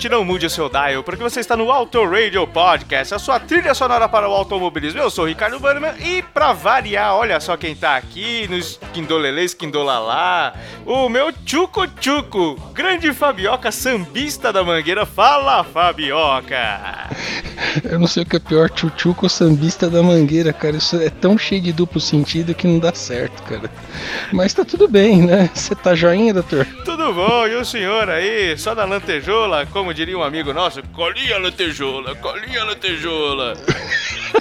ouvinte, não mude o seu dial, porque você está no Auto Radio Podcast, a sua trilha sonora para o automobilismo. Eu sou o Ricardo Bannerman e, pra variar, olha só quem tá aqui no Esquindolele, Esquindolalá, o meu Chuco Chuco, grande Fabioca, sambista da Mangueira. Fala, Fabioca! Eu não sei o que é pior, tchutchuco ou sambista da mangueira, cara. Isso é tão cheio de duplo sentido que não dá certo, cara. Mas tá tudo bem, né? Você tá joinha, doutor? Tudo bom? E o senhor aí, só na lantejola, como diria um amigo nosso, colinha lantejola, colinha lantejola.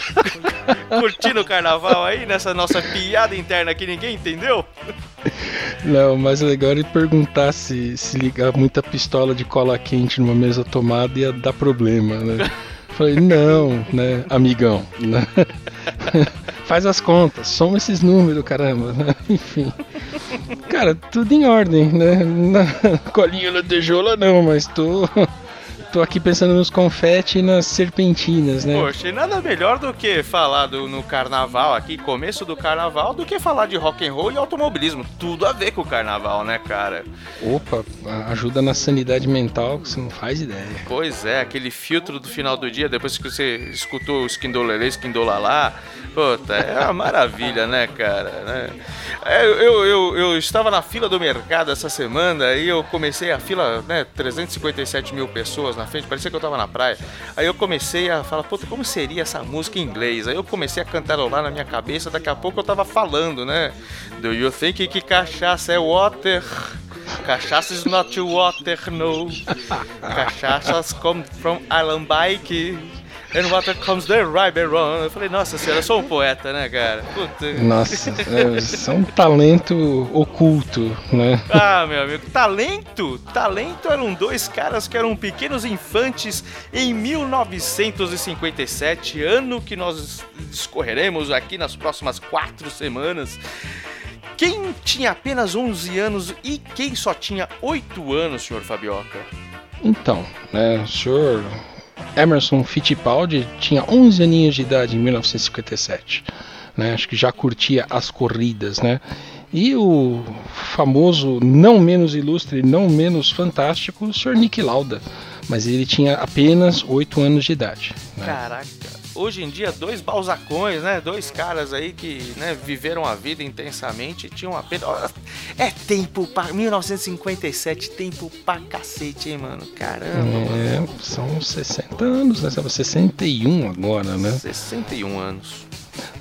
Curtindo o carnaval aí, nessa nossa piada interna que ninguém entendeu? Não, o mais legal é perguntar se, se ligar muita pistola de cola quente numa mesa tomada ia dar problema, né? Falei, não, né, amigão, né? Faz as contas, soma esses números, caramba, né? Enfim. Cara, tudo em ordem, né? Na colinha lantejola não, mas tô. Tô aqui pensando nos confete e nas serpentinas, né? Poxa, e nada melhor do que falar do, no carnaval aqui, começo do carnaval, do que falar de rock and roll e automobilismo. Tudo a ver com o carnaval, né, cara? Opa, ajuda na sanidade mental que você não faz ideia. Pois é, aquele filtro do final do dia, depois que você escutou o Skindolele, Skindolalá, puta, é uma maravilha, né, cara? Né? É, eu, eu, eu estava na fila do mercado essa semana e eu comecei a fila, né, 357 mil pessoas na frente, parecia que eu tava na praia. Aí eu comecei a falar, puta, como seria essa música em inglês? Aí eu comecei a cantarolar na minha cabeça, daqui a pouco eu tava falando, né? Do you think que cachaça é water? Cachaça is not water, no. Cachaças come from Alambique. And water comes the river on. Eu falei, nossa senhora, eu sou um poeta, né, cara? Puta. Nossa, é, é um talento oculto, né? Ah, meu amigo, talento? Talento eram dois caras que eram pequenos infantes em 1957, ano que nós discorreremos aqui nas próximas quatro semanas. Quem tinha apenas 11 anos e quem só tinha 8 anos, senhor Fabioca? Então, né, o senhor Emerson Fittipaldi tinha 11 aninhos de idade em 1957. Né, acho que já curtia as corridas, né? E o famoso, não menos ilustre, não menos fantástico, o Sr. Nick Lauda. Mas ele tinha apenas 8 anos de idade. Né? Caraca. Hoje em dia, dois balzacões, né? Dois caras aí que né, viveram a vida intensamente e tinham apenas. É tempo pra. 1957, tempo pra cacete, hein, mano? Caramba. É, são 60 anos, né? 61 agora, né? 61 anos.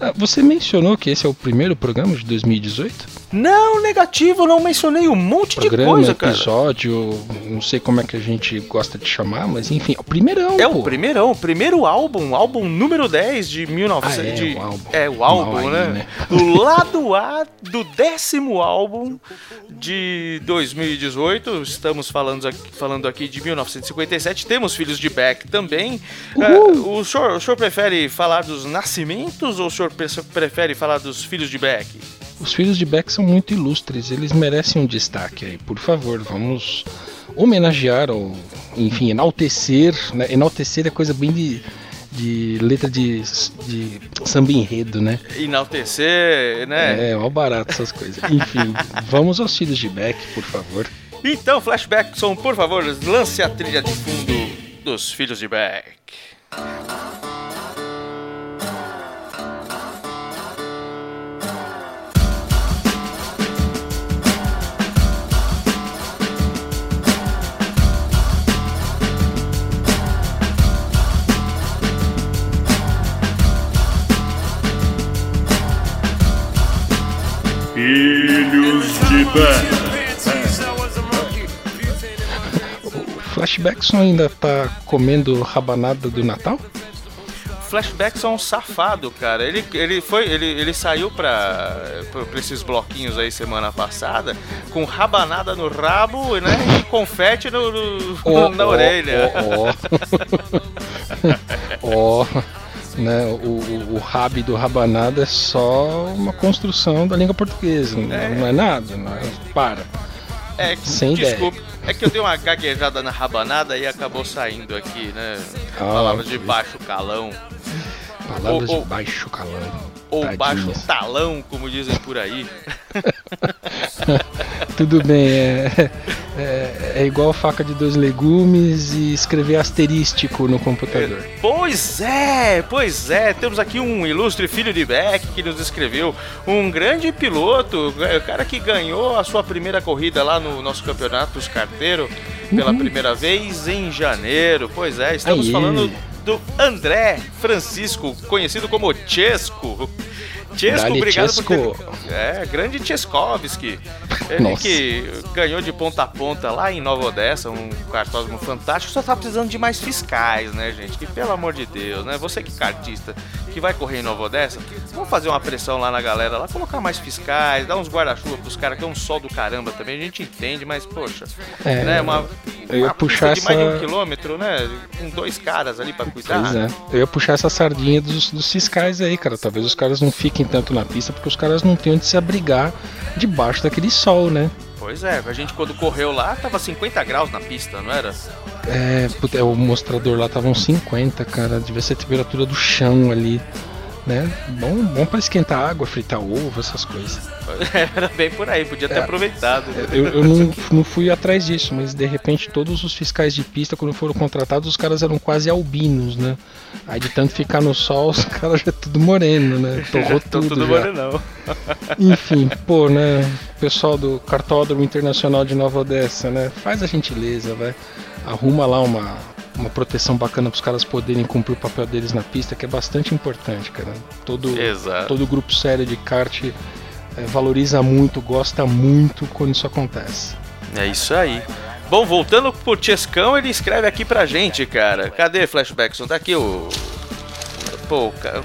Ah, Você mencionou que esse é o primeiro programa de 2018? Não, negativo, não mencionei um monte de Programa, coisa, cara. episódio, não sei como é que a gente gosta de chamar, mas enfim, é o primeirão, É pô. o primeirão, o primeiro álbum, álbum número 10 de 1900. Ah, é, de- o álbum. É, o álbum, aí, né? né? Do lado A do décimo álbum de 2018. Estamos falando aqui, falando aqui de 1957. Temos Filhos de Beck também. É, o, senhor, o senhor prefere falar dos nascimentos ou o senhor pre- prefere falar dos Filhos de Beck? Os filhos de Beck são muito ilustres, eles merecem um destaque aí. Por favor, vamos homenagear ou, enfim, enaltecer. Né? Enaltecer é coisa bem de, de letra de, de samba enredo, né? Enaltecer, né? É, mal barato essas coisas. Enfim, vamos aos filhos de Beck, por favor. Então, Flashbackson, por favor, lance a trilha de fundo dos Filhos de Beck. Filhos de Bé. Flashbackson ainda tá comendo rabanada do Natal? Flashbacks é um safado, cara. Ele, ele foi, ele, ele saiu pra, pra, esses bloquinhos aí semana passada com rabanada no rabo, né? E confete no, no- Ó, na ó, orelha. Ó, ó, né? O, o, rabi do rabanada é só uma construção da língua portuguesa, não É. não é nada, não é, para. É, Sem desculpa. É que eu dei uma gaguejada na rabanada e acabou saindo aqui, né? Ah, Palavras de baixo calão. Palavras de baixo calão. Ou Tadinhas. baixo talão, como dizem por aí. Tudo bem, é, é, é igual faca de dois legumes e escrever asterístico no computador. Pois é, pois é. Temos aqui um ilustre filho de Beck que nos escreveu. Um grande piloto, o cara que ganhou a sua primeira corrida lá no nosso campeonato dos carteiros pela primeira vez em janeiro. Pois é, estamos Aí. falando do André Francisco, conhecido como Chesco. Chesco, obrigado Chesco. por ter... É, grande Cheskovski. Ele Nossa. que ganhou de ponta a ponta lá em Nova Odessa, um cartódromo fantástico, só tá precisando de mais fiscais, né, gente? Que pelo amor de Deus, né? Você que é cartista, que vai correr em Nova Odessa, vamos fazer uma pressão lá na galera, lá, colocar mais fiscais, dar uns guarda-chuva pros caras, que é um sol do caramba também, a gente entende, mas, poxa, É, né? Uma, eu ia uma puxar de mais de um essa- quilômetro, né? Com dois caras ali pra cuidar. Pois é. Eu ia puxar essa sardinha dos, dos fiscais aí, cara. Talvez os caras não fiquem tanto na pista porque os caras não têm onde se abrigar debaixo daquele sol, né? Pois é, a gente quando correu lá, tava 50 graus na pista, não era? É, o mostrador lá tava uns 50, cara. Devia ser a temperatura do chão ali, né? Bom, bom pra esquentar água, fritar ovo, essas coisas. Era bem por aí, podia ter É. aproveitado. Eu, eu não, não fui atrás disso, mas de repente todos os fiscais de pista, quando foram contratados, os caras eram quase albinos, né? Aí de tanto ficar no sol, os caras já tudo moreno, né? Torrou tudo, tudo já. morenão. Enfim, pô, né? Pessoal do Cartódromo Internacional de Nova Odessa, né? Faz a gentileza, vai. Arruma lá uma, uma proteção bacana para os caras poderem cumprir o papel deles na pista, que é bastante importante, cara. Todo, Exato. todo grupo sério de kart eh, valoriza muito, gosta muito quando isso acontece. É isso aí. Bom, voltando pro Chescão, ele escreve aqui pra gente, cara. Cadê Flashbackson? Tá aqui o. Pô, o cara,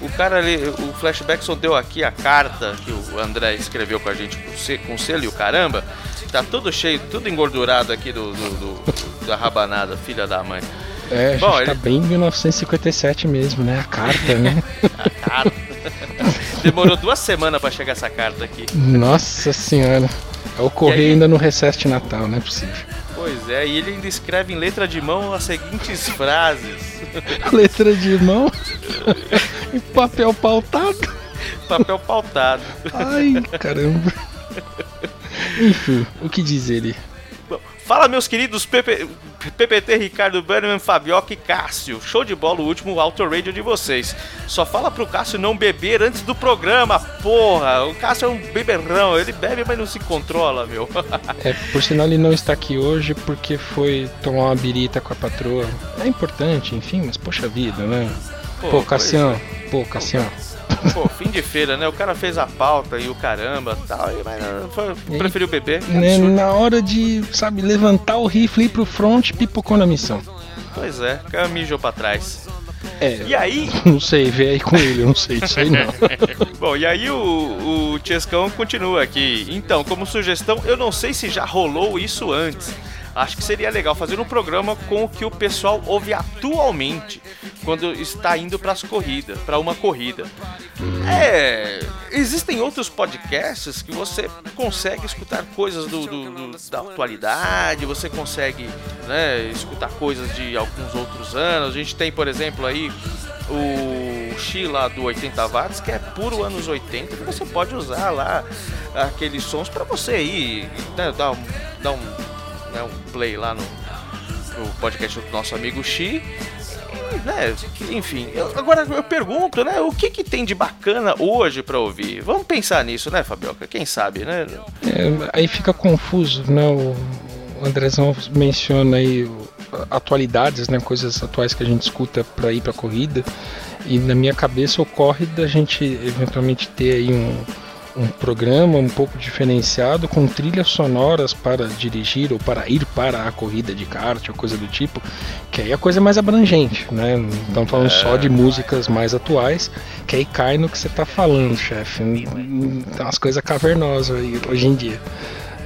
o cara ali, o Flashbackson deu aqui a carta que o André escreveu com a gente com com selo e o caramba. Tá tudo cheio, tudo engordurado aqui do, do- do- da rabanada, filha da mãe. É, a Bom, gente ele- tá bem em 1957 mesmo, né? A carta, né? Carta. Demorou duas semanas pra chegar essa carta aqui. Nossa senhora. É o E correio aí? ainda no recesso de Natal, não é possível. Pois é, e ele ainda escreve em letra de mão as seguintes frases: Letra de mão e papel pautado. papel pautado. Ai, caramba. Enfim, o que diz ele? Fala, meus queridos PP PPT, Ricardo Bannerman, Fabioca e Cássio. Show de bola o último Auto Radio de vocês. Só fala pro Cássio não beber antes do programa, porra. O Cássio é um beberrão, ele bebe, mas não se controla, meu. É, por sinal, ele não está aqui hoje porque foi tomar uma birita com a patroa. É importante, enfim, mas poxa vida, né? Pô, Cassião, pô, Cassião. Pô, fim de feira, né? O cara fez a pauta e o caramba tal, e- mas não, foi- preferiu beber. que Né, na hora de, sabe, levantar o rifle e ir pro front, pipocou na missão. Pois é, o cara mijou pra trás. É, E aí, não sei, vê aí com ele, eu não sei disso aí não. Bom, e aí o, o Chescão continua aqui. Então, como sugestão, eu não sei se já rolou isso antes. Acho que seria legal fazer um programa com o que o pessoal ouve atualmente quando está indo para as corridas, para uma corrida. É, existem outros podcasts que você consegue escutar coisas do, do- do- da atualidade, você consegue né, escutar coisas de alguns outros anos. A gente tem, por exemplo, aí o Xi lá do 80 watts, que é puro anos 80, que você pode usar lá aqueles sons para você ir, né, dar dar um, né, um play lá no, no podcast do nosso amigo Xi. Né, enfim, eu- agora eu pergunto, né, o que que tem de bacana hoje para ouvir? Vamos pensar nisso, né, Fabioca? Quem sabe, né? É, aí fica confuso, né? O Andrezão menciona aí atualidades, né? Coisas atuais que a gente escuta para ir pra corrida. E na minha cabeça ocorre da gente eventualmente ter aí um, um programa um pouco diferenciado com trilhas sonoras para dirigir ou para ir para a corrida de kart ou coisa do tipo, que aí é a coisa mais abrangente, né? Não estamos falando é. só de músicas mais atuais, que aí cai no que você está falando, chefe. Tem umas coisas cavernosas hoje em dia.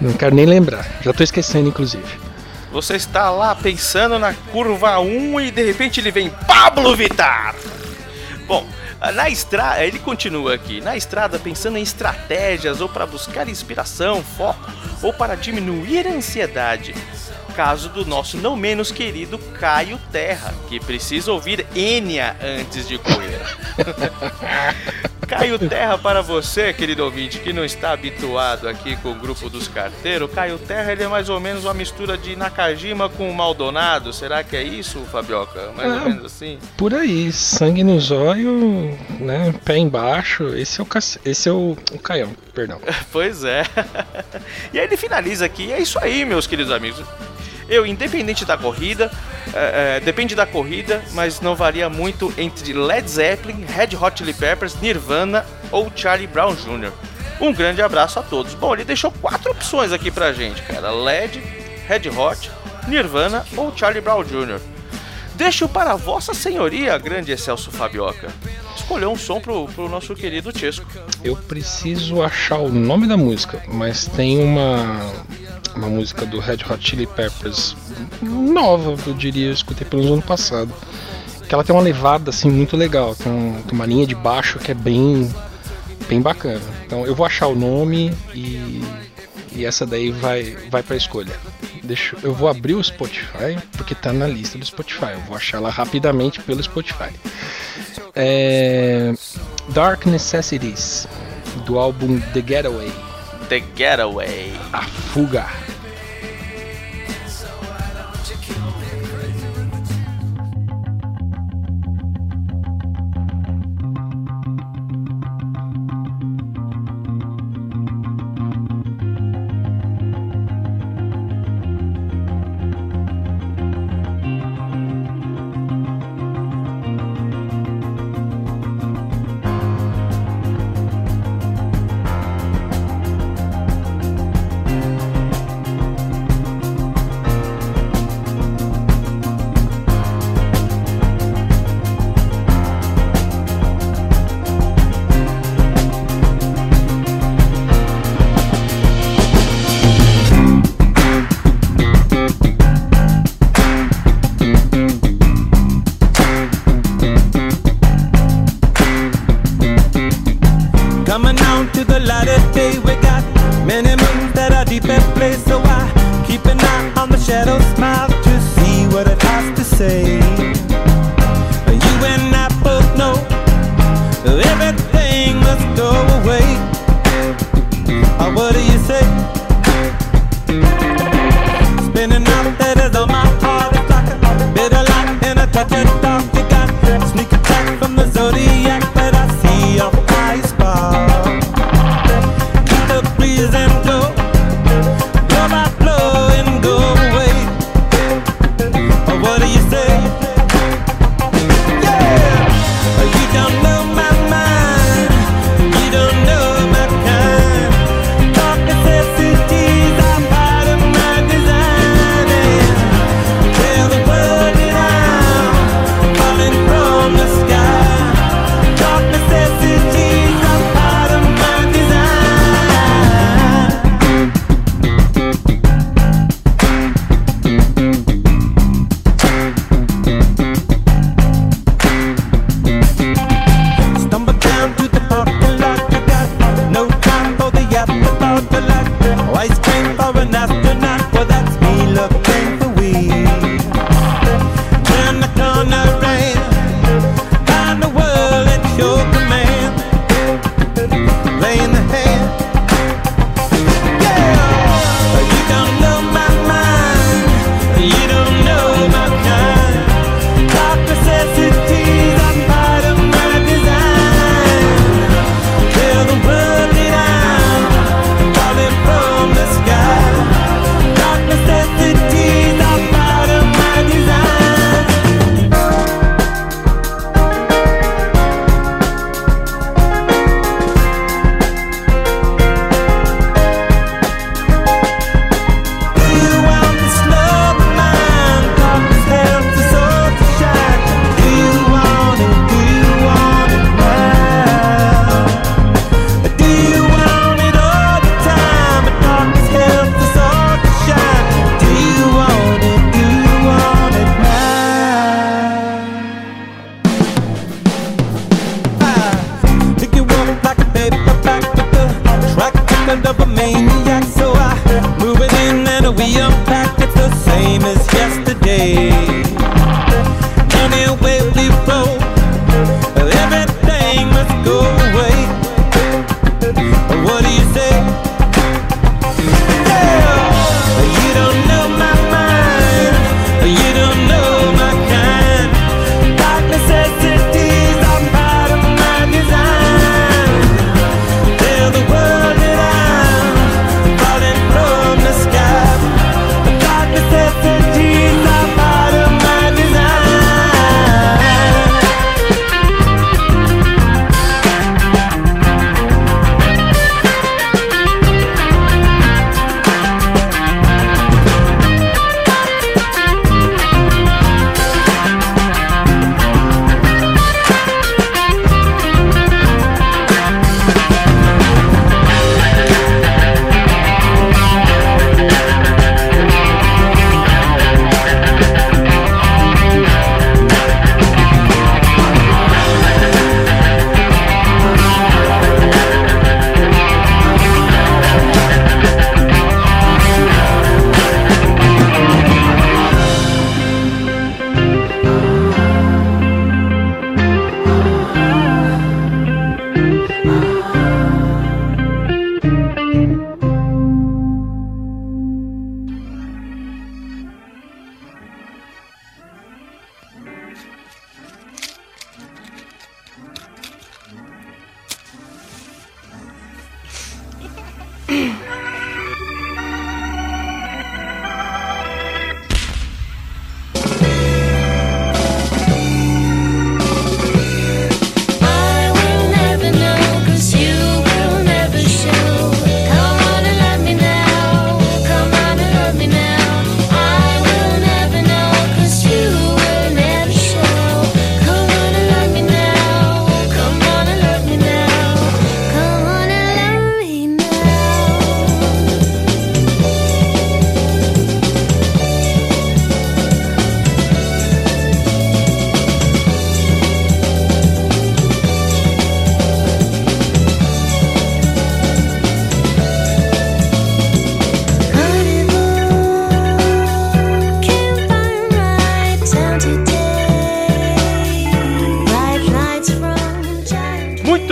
Não quero nem lembrar, já estou esquecendo, inclusive. Você está lá pensando na curva 1 e de repente ele vem Pablo Vitar. Bom, na estrada, ele continua aqui, na estrada pensando em estratégias ou para buscar inspiração, foco ou para diminuir a ansiedade. Caso do nosso não menos querido Caio Terra, que precisa ouvir Enya antes de correr. Caio Terra para você, querido ouvinte, que não está habituado aqui com o grupo dos carteiros. Caio Terra ele é mais ou menos uma mistura de Nakajima com Maldonado. Será que é isso, Fabioca? Mais ou menos assim? Por aí, sangue no zóio, né? Pé embaixo. Esse é o, esse é o, o Caião, perdão. pois é. e aí ele finaliza aqui. É isso aí, meus queridos amigos. Eu, independente da corrida, é, é, depende da corrida, mas não varia muito entre Led Zeppelin, Red Hot Chili Peppers, Nirvana ou Charlie Brown Jr. Um grande abraço a todos. Bom, ele deixou quatro opções aqui pra gente, cara: Led, Red Hot, Nirvana ou Charlie Brown Jr. Deixo para Vossa Senhoria, grande Excelso Fabioca, escolher um som pro, pro nosso querido Chesco. Eu preciso achar o nome da música, mas tem uma uma música do Red Hot Chili Peppers nova, eu diria, eu escutei pelo ano passado. Que ela tem uma levada assim muito legal, tem, um, uma linha de baixo que é bem bem bacana. Então eu vou achar o nome e, e essa daí vai vai para escolha. Deixa, eu vou abrir o Spotify porque tá na lista do Spotify. Eu vou achar ela rapidamente pelo Spotify. É, Dark Necessities do álbum The Getaway. The Getaway. A fuga.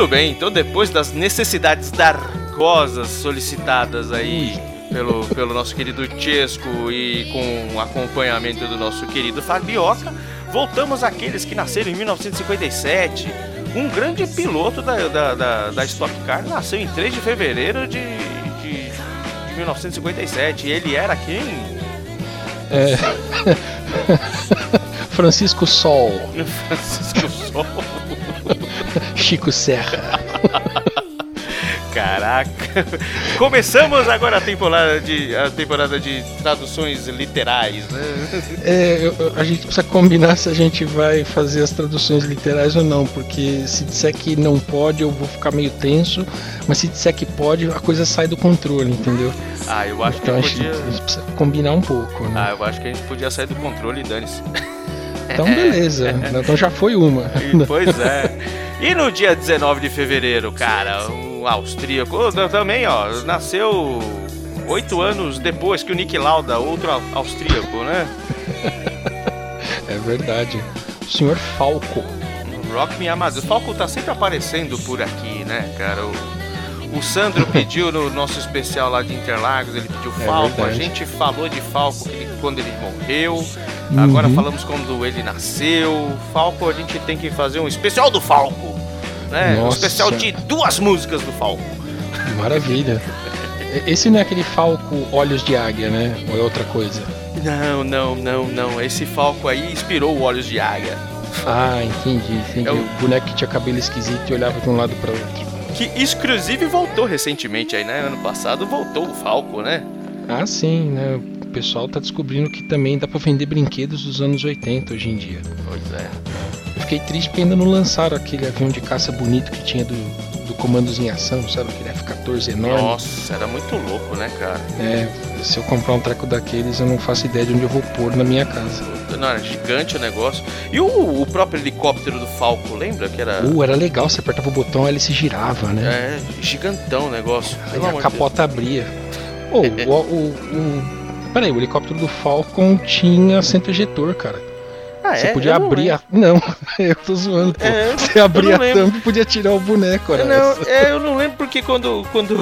Muito bem, então depois das necessidades dargosas solicitadas aí pelo, pelo nosso querido Chesco e com o acompanhamento do nosso querido Fabioca, voltamos àqueles que nasceram em 1957. Um grande piloto da, da, da, da Stock Car nasceu em 3 de fevereiro de, de, de 1957. E ele era quem? É... Francisco Sol. Francisco Sol. Chico Serra. Caraca! Começamos agora a temporada de, a temporada de traduções literais, né? É, a gente precisa combinar se a gente vai fazer as traduções literais ou não, porque se disser que não pode, eu vou ficar meio tenso, mas se disser que pode, a coisa sai do controle, entendeu? Ah, eu acho que Então a eu gente, podia. a gente precisa combinar um pouco, né? Ah, eu acho que a gente podia sair do controle e dane-se. Então beleza, então já foi uma. Pois é. E no dia 19 de fevereiro, cara, um austríaco também, ó, nasceu oito anos depois que o Nick Lauda, outro au- austríaco, né? É verdade. O senhor Falco. Rock Me Amadeus. O Falco tá sempre aparecendo por aqui, né, cara? O, o Sandro pediu no nosso especial lá de Interlagos, ele pediu É Falco. a verdade. gente falou de Falco ele- quando ele morreu. Agora Uhum. falamos quando ele nasceu. Falco, a gente tem que fazer um especial do Falco. Né? Um especial de duas músicas do Falco. Maravilha. Esse não é aquele Falco Olhos de Águia, né? Ou é outra coisa? Não, não, não, não. Esse Falco aí inspirou o Olhos de Águia. Ah, entendi, entendi. É o- O boneco que tinha cabelo esquisito e olhava de um lado para outro. Que inclusive voltou recentemente aí, né? Ano passado voltou o Falco, né? Ah, sim, né? O pessoal tá descobrindo que também dá pra vender brinquedos dos anos 80 hoje em dia. Pois é. Eu fiquei triste porque ainda não lançaram aquele avião de caça bonito que tinha do Comandos em Ação, sabe? Aquele F-14 enorme. Nossa, era muito louco, né, cara? É, se eu comprar um treco daqueles, eu não faço ideia de onde eu vou pôr na minha casa. Não, era gigante o negócio. E o, o próprio helicóptero do Falco, lembra que era Uh, era legal, você apertava o botão, ele se girava, né? é, gigantão o negócio? Aí a capota abria. Ô, o, o, o- Peraí, o helicóptero do Falcon tinha centro ejetor, cara. Ah, Você é? podia Eu não abrir lembro. a. Não, eu tô zoando, pô. É, Você abria não a tampa e podia tirar o boneco, era Não, essa. é, eu não lembro porque quando, quando,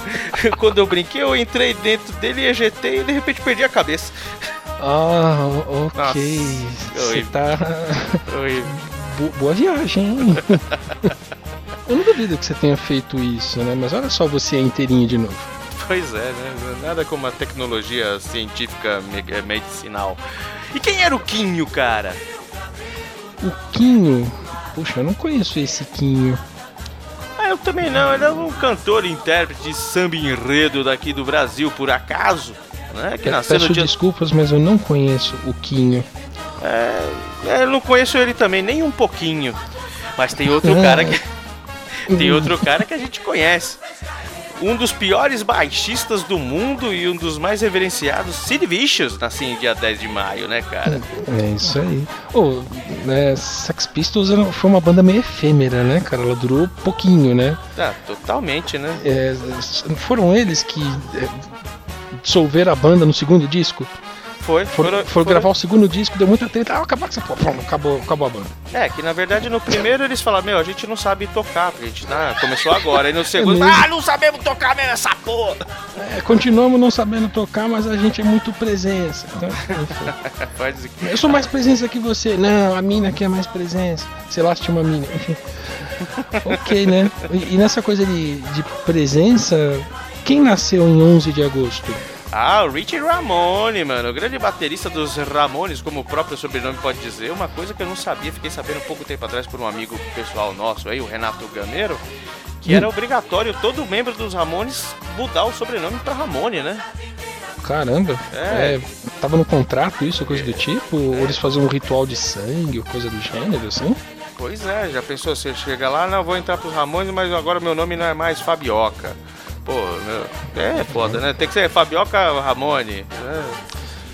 quando eu brinquei, eu entrei dentro dele, ejetei e de repente perdi a cabeça. Ah, ok. Nossa, Você tá. Bo- Boa viagem, hein? Eu não duvido que você tenha feito isso, né? Mas olha só você inteirinho de novo. Pois é, né? Nada como a tecnologia científica eh, medicinal. E quem era o Quinho, cara? O Quinho. Puxa, eu não conheço esse Quinho. Ah, eu também não. Ele é um cantor e intérprete de samba enredo daqui do Brasil, por acaso. Né? Que nasceu Peço dia. desculpas, mas eu não conheço o Quinho. É, é, eu não conheço ele também, nem um pouquinho. Mas tem outro Ah. cara que. Tem outro cara que a gente conhece. Um dos piores baixistas do mundo e um dos mais reverenciados, Sid Vicious, nasceu em dia 10 de maio, né, cara? É isso aí. Ô, né, Sex Pistols foi uma banda meio efêmera, né, cara? Ela durou pouquinho, né? Ah, totalmente, né? É, foram eles que é, dissolveram a banda no segundo disco? Foi, Foram, foram- gravar o segundo disco, deu muita treta. Ah, acabar com essa porra. Acabou, acabou a banda. É, que na verdade no primeiro eles falaram, meu, a gente não sabe tocar, porque a gente tá, começou agora. Aí no segundo, mesmo. ah, não sabemos tocar mesmo essa porra. É, continuamos não sabendo tocar, mas a gente é muito presença. Então, eu sou mais presença que você. Não, a mina aqui é mais presença. Sei lá se tinha uma mina. Enfim. ok, né? E, e nessa coisa de, de presença, quem nasceu em 11 de agosto? Ah, o Richie Ramone, mano, o grande baterista dos Ramones, como o próprio sobrenome pode dizer, uma coisa que eu não sabia, fiquei sabendo pouco tempo atrás por um amigo pessoal nosso aí, o Renato Gameiro, que era obrigatório todo membro dos Ramones mudar o sobrenome pra Ramone, né? Caramba. É. É, tava no contrato isso, coisa do tipo? Ou eles faziam um ritual de sangue, ou coisa do gênero, assim? Pois é, já pensou, você chega lá, não, vou entrar pros Ramones, mas agora meu nome não é mais Fabioca. Pô, meu, é foda, né? Tem que ser Fabioca Ramone. né?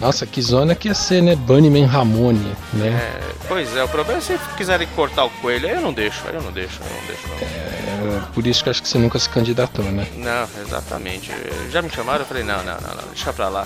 Nossa, que zona que ia ser, né? Bunnyman Ramone, né? É, pois é, o problema é se quiserem cortar o coelho, aí eu não deixo, aí eu não deixo, eu não deixo não. É, por isso que eu acho que você nunca se candidatou, né? Não, exatamente. Já me chamaram, eu falei, não, não, não, não, deixa pra lá.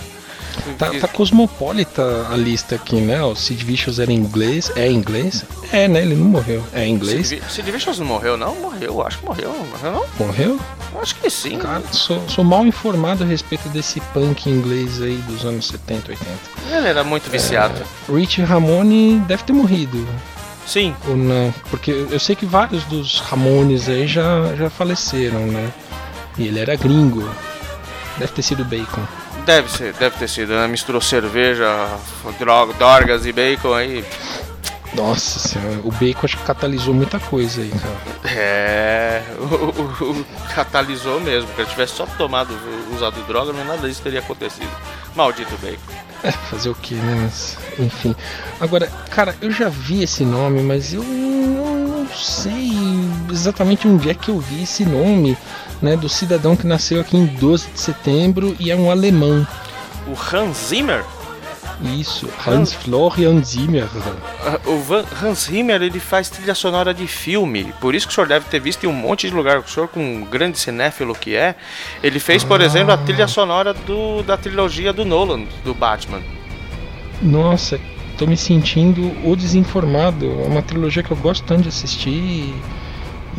Tá, tá cosmopolita a lista aqui, né? O Sid Vicious era inglês. É inglês? É, né? Ele não morreu. É inglês? Sid, Sid Vicious não morreu, não? Morreu, acho que morreu. Morreu, não? Morreu? Acho que sim. Cara, sou, sou mal informado a respeito desse punk inglês aí dos anos 70, 80. Ele era muito viciado. É, Rich Ramone deve ter morrido. Sim. Ou não? Porque eu sei que vários dos Ramones aí já, já faleceram, né? E ele era gringo. Deve ter sido bacon. Deve ser, deve ter sido, né? Misturou cerveja, droga, dorgas e bacon aí. Nossa senhora, o bacon acho que catalisou muita coisa aí, cara. É, o, o, o catalisou mesmo. Se ele tivesse só tomado, usado droga, não nada disso teria acontecido. Maldito bacon. É, fazer o que, né? Mas, enfim. Agora, cara, eu já vi esse nome, mas eu não sei exatamente onde é que eu vi esse nome, né? Do cidadão que nasceu aqui em 12 de setembro e é um alemão. O Hans Zimmer? Isso, Hans Florian Zimmer. O Van, Hans Zimmer ele faz trilha sonora de filme, por isso que o senhor deve ter visto em um monte de lugar. O senhor, com um grande cinéfilo que é, ele fez, por ah. exemplo, a trilha sonora do, da trilogia do Nolan, do Batman. Nossa, tô me sentindo o desinformado. É uma trilogia que eu gosto tanto de assistir. E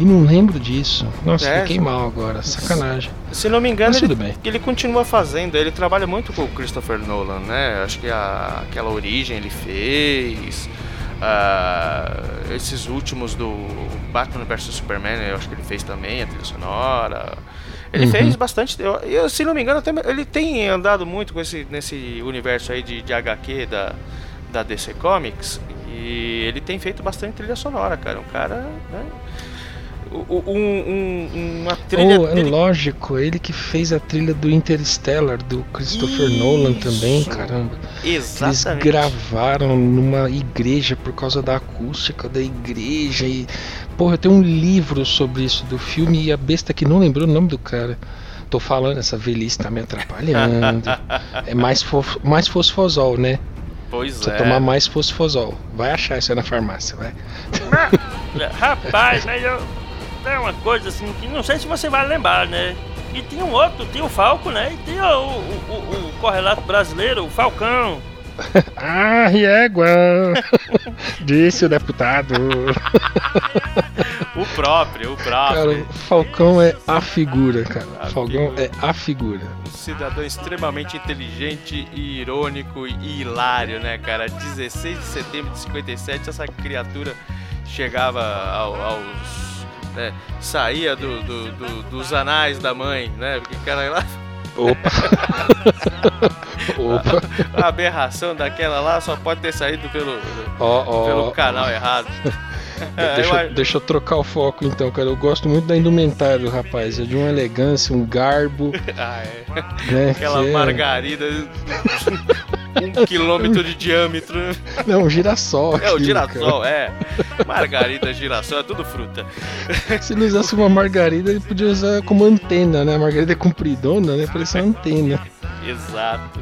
não lembro disso. Nossa, é, fiquei mal agora. Sacanagem. Se não me engano, Mas ele, bem. ele continua fazendo. Ele trabalha muito com o Christopher Nolan, né? Acho que a, aquela origem ele fez. Uh, esses últimos do Batman vs Superman, eu acho que ele fez também a trilha sonora. Ele uhum. fez bastante. Eu, eu, se não me engano, até, ele tem andado muito com esse, nesse universo aí de, de HQ da, da DC Comics. E ele tem feito bastante trilha sonora, cara. Um cara. Né? Um, um, uma trilha. Oh, é dele... lógico, ele que fez a trilha do Interstellar, do Christopher Isso. Nolan também, caramba. Exatamente. Eles gravaram numa igreja por causa da acústica da igreja e. Porra, eu tenho um livro sobre isso do filme e a besta que não lembrou o nome do cara. Tô falando, essa velhice tá me atrapalhando. é mais, fos, mais fosfosol, né? Pois Precisa é. tomar mais fosfosol. Vai achar isso aí na farmácia, vai. Rapaz, mas eu, é uma coisa assim que não sei se você vai lembrar, né? E tinha um outro, tinha o Falco, né? E tinha o, o, o, o correlato brasileiro, o Falcão. ah, Riegua! Disse o deputado. o próprio, o próprio. Cara, o Falcão é a figura, cara. A Falcão figura. é a figura. Um cidadão extremamente inteligente e irônico e hilário, né, cara? 16 de setembro de 57, essa criatura chegava ao, aos né? Saía do, do, do, dos anais da mãe, né? Porque o cara lá. Opa! Opa! A, a, aberração daquela lá só pode ter saído pelo, oh, oh, pelo canal errado. deixa, eu, deixa eu trocar o foco então, cara. Eu gosto muito da indumentária do rapaz. É de uma elegância, um garbo. ah, é. Né? Aquela que margarida. Um quilômetro de diâmetro. Não, um girassol. É, o girassol, cara. é. Margarida, girassol, é tudo fruta. Se ele usasse uma margarida, ele podia usar como antena, né? A margarida é compridona, né? Parece uma antena. Exato.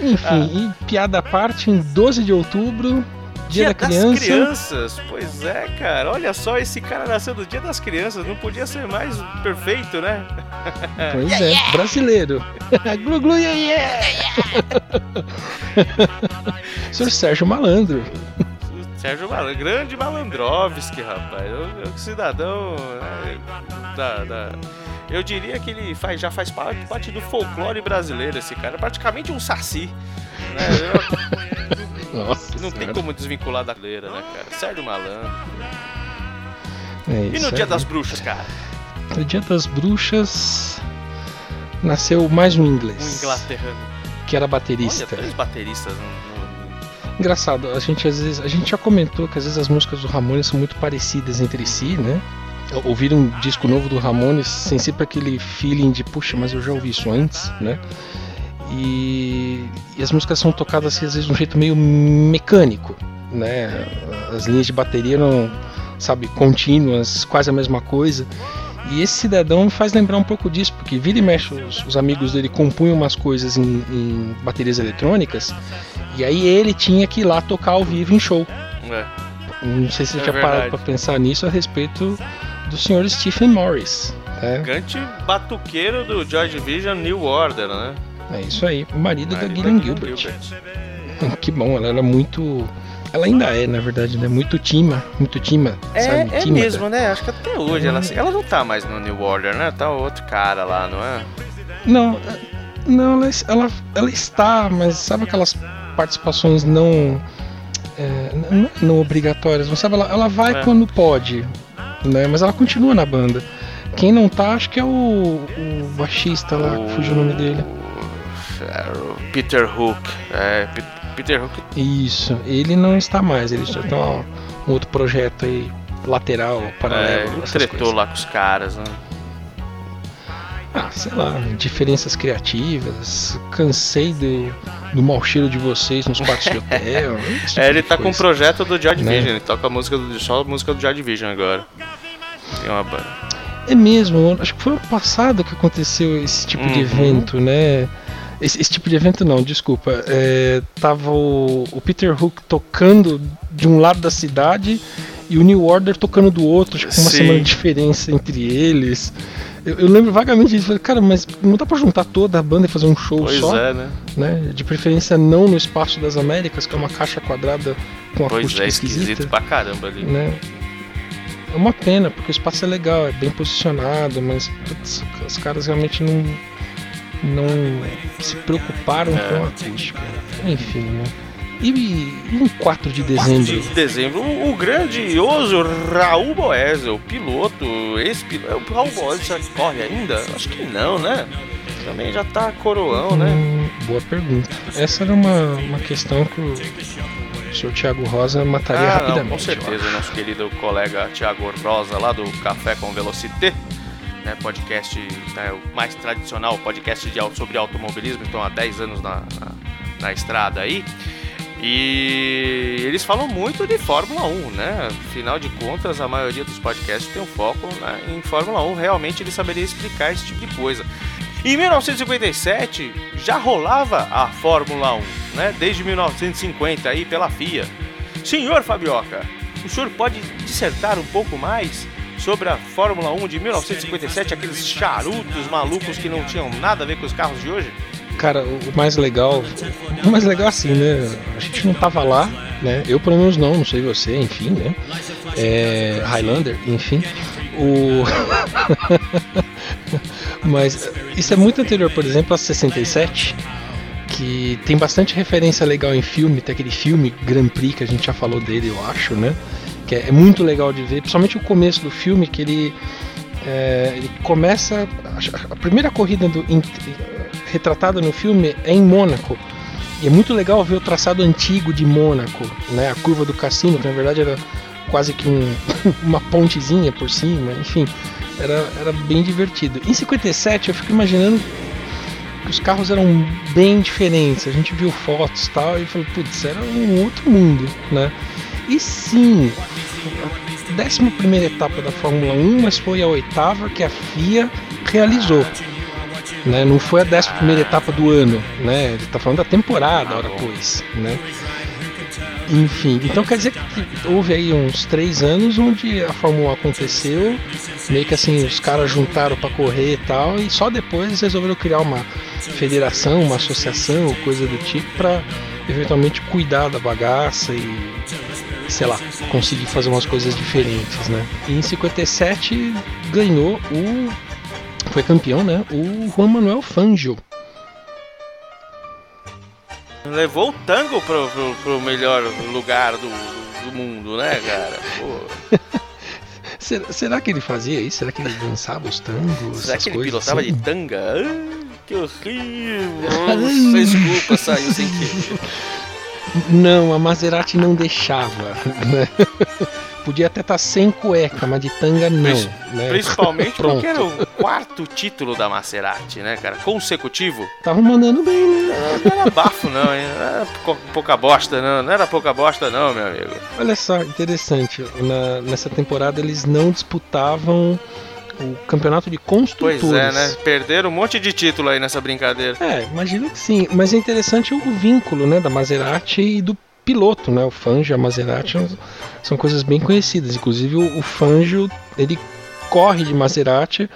Enfim, ah. e piada à parte, em 12 de outubro, Dia, dia da criança. das crianças, pois é, cara. Olha só, esse cara nasceu no dia das crianças, não podia ser mais perfeito, né? Pois yeah, é, yeah. brasileiro. glu glu yeah, yeah. Senhor Sérgio Malandro. Sérgio Malandro, grande Malandrovski, rapaz. O, o cidadão né, da, da, eu diria que ele faz, já faz parte, parte do folclore brasileiro, esse cara. É praticamente um saci. Né? Eu, Nossa não senhora. tem como desvincular da leira, né, cara? Sérgio Malandro. É e no Dia das Bruxas, cara? No Dia das Bruxas nasceu mais um inglês. Um inglaterrano. Que era baterista. Olha, três bateristas no... Engraçado, a gente às vezes. A gente já comentou que às vezes as músicas do Ramones são muito parecidas entre si, né? Ouvir um disco novo do Ramones sem sempre aquele feeling de, puxa, mas eu já ouvi isso antes, né? E, e, as músicas são tocadas às vezes de um jeito meio mecânico, né? As linhas de bateria não, sabe, contínuas, quase a mesma coisa. E esse cidadão me faz lembrar um pouco disso, porque vira e mexe os, os amigos dele compunham umas coisas em, em, baterias eletrônicas, e aí ele tinha que ir lá tocar ao vivo em show. É. Não sei se você é já parado para pensar nisso a respeito do senhor Stephen Morris. É. Grande batuqueiro do George Vision New Order, né? É isso aí, o marido da Marido Gillian da Gilbert. Que bom, ela era muito. Ela ainda é, na verdade, né? Muito tima, muito tima. É, sabe? é Tímida. mesmo, né? Acho que até hoje ela, ela não tá mais no New Order, né? Tá outro cara lá, não é? Não, não, ela, ela, ela está, mas sabe aquelas participações não. é, não, não obrigatórias, não sabe? Ela, ela vai É. quando pode, né? Mas ela continua na banda. Quem não tá, acho que é o, o baixista lá, que fugiu o nome dele. É, o Peter Hook. É, Pe- Peter Hook. Isso, ele não está mais, ele já tem um, um outro projeto aí, lateral, É, paralelo. ele essas tretou coisas. lá com os caras, né? Ah, sei lá, diferenças criativas, cansei do, do mau cheiro de vocês nos quartos de hotel. tipo É, ele de tá com um coisa. projeto do Joy Né? Division, ele toca a música do, só a música do Joy Division agora. Tem uma banda. É mesmo, acho que foi ano passado que aconteceu esse tipo de Uhum. evento, né? Esse, esse tipo de evento não, desculpa. É, tava o, o Peter Hook tocando de um lado da cidade e o New Order tocando do outro, com uma Sim. semana de diferença entre eles. Eu, eu lembro vagamente disso, falei, cara, mas não dá pra juntar toda a banda e fazer um show Pois só? é, né? né? De preferência não no Espaço das Américas, que é uma caixa quadrada com Pois acústica é, esquisito esquisita. pra caramba ali. Né? É uma pena, porque o espaço é legal, é bem posicionado, mas putz, os caras realmente não, não se preocuparam É. com a acústica. Enfim, né? E, em 4 de dezembro? de dezembro, o, o grandioso Raul Boesel, piloto, ex-piloto. O Raul Boesel que corre ainda? Acho que não, né? Também já tá coroão, né? Hum, boa pergunta. Essa era uma, uma questão que o, senhor Thiago Rosa mataria Ah, não, rapidamente. com eu certeza, nosso querido colega Thiago Rosa, lá do Café com Velocité, né, podcast né, mais tradicional, podcast de, sobre automobilismo, estão há 10 anos na, na, na estrada aí. E eles falam muito de Fórmula 1, né? Afinal de contas, a maioria dos podcasts tem um foco né, em Fórmula 1. Realmente ele saberia explicar esse tipo de coisa. Em 1957 já rolava a Fórmula 1, né? Desde 1950 aí pela FIA. Senhor Fabioca, o senhor pode dissertar um pouco mais sobre a Fórmula 1 de 1957, aqueles charutos malucos que não tinham nada a ver com os carros de hoje? Cara, o mais legal. O mais legal assim, né? A gente não tava lá, né? Eu pelo menos não, não sei você, enfim, né? É, Highlander, enfim. O. Mas isso é muito anterior, por exemplo, a 67, que tem bastante referência legal em filme, tem aquele filme Grand Prix que a gente já falou dele, eu acho, né? Que é, muito legal de ver, principalmente o começo do filme, que ele, é, ele começa. A primeira corrida do, in- retratada no filme é em Mônaco. E é muito legal ver o traçado antigo de Mônaco, né? A curva do cassino, que na verdade era quase que um, uma pontezinha por cima, enfim, era, era bem divertido. Em 57 eu fico imaginando que os carros eram bem diferentes. A gente viu fotos e tal e falou, putz, era um outro mundo, né? E sim, a décima primeira etapa da Fórmula 1, mas foi a oitava que a FIA realizou. Né? Não foi a décima primeira etapa do ano, né? Ele tá falando da temporada, hora pois, né? Enfim, então quer dizer que houve aí uns três anos onde a Fórmula 1 aconteceu, meio que assim, os caras juntaram para correr e tal, e só depois resolveram criar uma federação, uma associação, coisa do tipo, para eventualmente cuidar da bagaça e, sei lá, conseguir fazer umas coisas diferentes, né? E em 57 ganhou o. Foi campeão, né? O Juan Manuel Fangio. Levou o tango pro, pro, pro melhor lugar do, do mundo, né, cara? Será, será que ele fazia isso? Será que ele dançava os tangos? será que ele pilotava assim? de tanga? Ah, que horrível! Desculpa, saiu sem querer. Não, a Maserati não deixava. Né? Podia até estar sem cueca, mas de tanga não. Né? Principalmente porque era o quarto título da Maserati, né, cara? Consecutivo. Tava mandando bem, né? Não era bafo, não, hein? Não era pou- pouca bosta, não. Não era pouca bosta, não, meu amigo. Olha só, interessante. Na- nessa temporada eles não disputavam o campeonato de construtores. Pois é, né? Perderam um monte de título aí nessa brincadeira. É, imagino que sim. Mas é interessante o vínculo, né, da Maserati e do piloto, né? O Fangio e a Maserati são coisas bem conhecidas. Inclusive o, o Fangio, ele corre de Maserati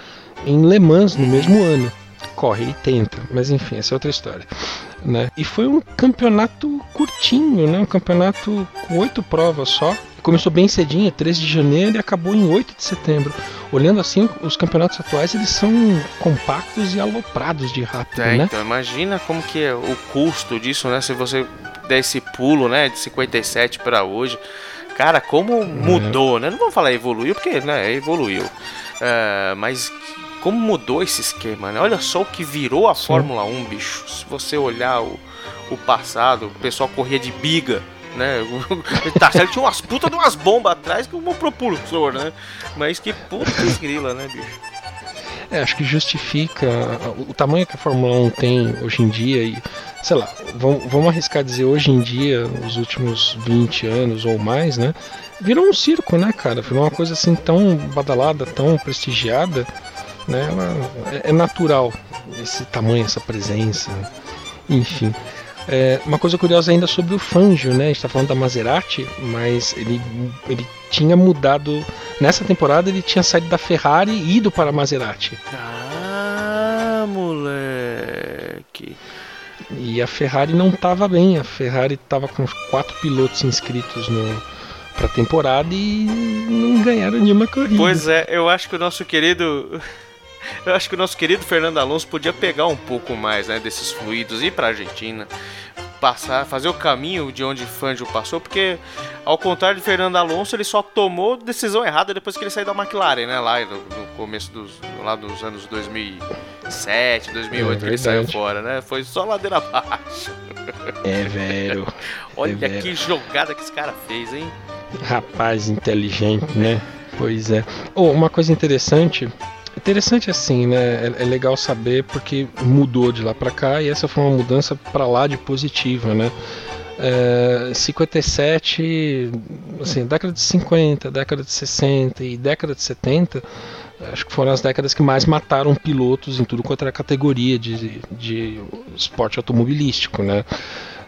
em Le Mans no mesmo ano. corre, ele tenta, mas enfim, essa é outra história. Né? E foi um campeonato curtinho, né? um campeonato com oito provas só. Começou bem cedinho, 13 de janeiro, e acabou em 8 de setembro. Olhando assim, os campeonatos atuais eles são compactos e aloprados de rápido, É, né? então imagina como que é o custo disso, né? Se você der esse pulo, né, de 57 para hoje. Cara, como mudou, né? Não vamos falar evoluiu, porque, né, evoluiu. É, mas como mudou esse esquema, né? Olha só o que virou a Fórmula 1, bicho. Se você olhar o, o passado, o pessoal corria de biga, né? tá tinha umas putas de umas bombas atrás como um propulsor, né? Mas que puta grila, né, bicho? É, acho que justifica o, o tamanho que a Fórmula 1 tem hoje em dia e, sei lá, vamos, vamos arriscar dizer hoje em dia, os últimos 20 anos ou mais, né? Virou um circo, né, cara? Virou uma coisa assim tão badalada, tão prestigiada, né? Ela- é, é natural esse tamanho, essa presença, enfim. É, uma coisa curiosa ainda sobre o Fangio, né? A gente tá falando da Maserati, mas ele, ele tinha mudado. Nessa temporada ele tinha saído da Ferrari e ido para a Maserati. Ah, moleque. E a Ferrari não estava bem. A Ferrari estava com quatro pilotos inscritos no, para a temporada e não ganharam nenhuma corrida. Pois é, eu acho que o nosso querido. Eu acho que o nosso querido Fernando Alonso podia pegar um pouco mais, né, desses fluidos e ir pra Argentina, passar, fazer o caminho de onde Fangio passou, porque ao contrário de Fernando Alonso, ele só tomou decisão errada depois que ele saiu da McLaren, né, lá no, no começo dos lá dos anos 2007, 2008 É que ele saiu fora, né? Foi só ladeira abaixo. É, velho. Olha É que jogada que esse cara fez, hein? Rapaz inteligente, né? Pois é. Oh, uma coisa interessante. Interessante assim, né? É, é legal saber porque mudou de lá pra cá e essa foi uma mudança pra lá de positiva, né? É, 57, assim, década de 50, década de 60 e década de 70, acho que foram as décadas que mais mataram pilotos em tudo quanto era categoria de, de esporte automobilístico, né?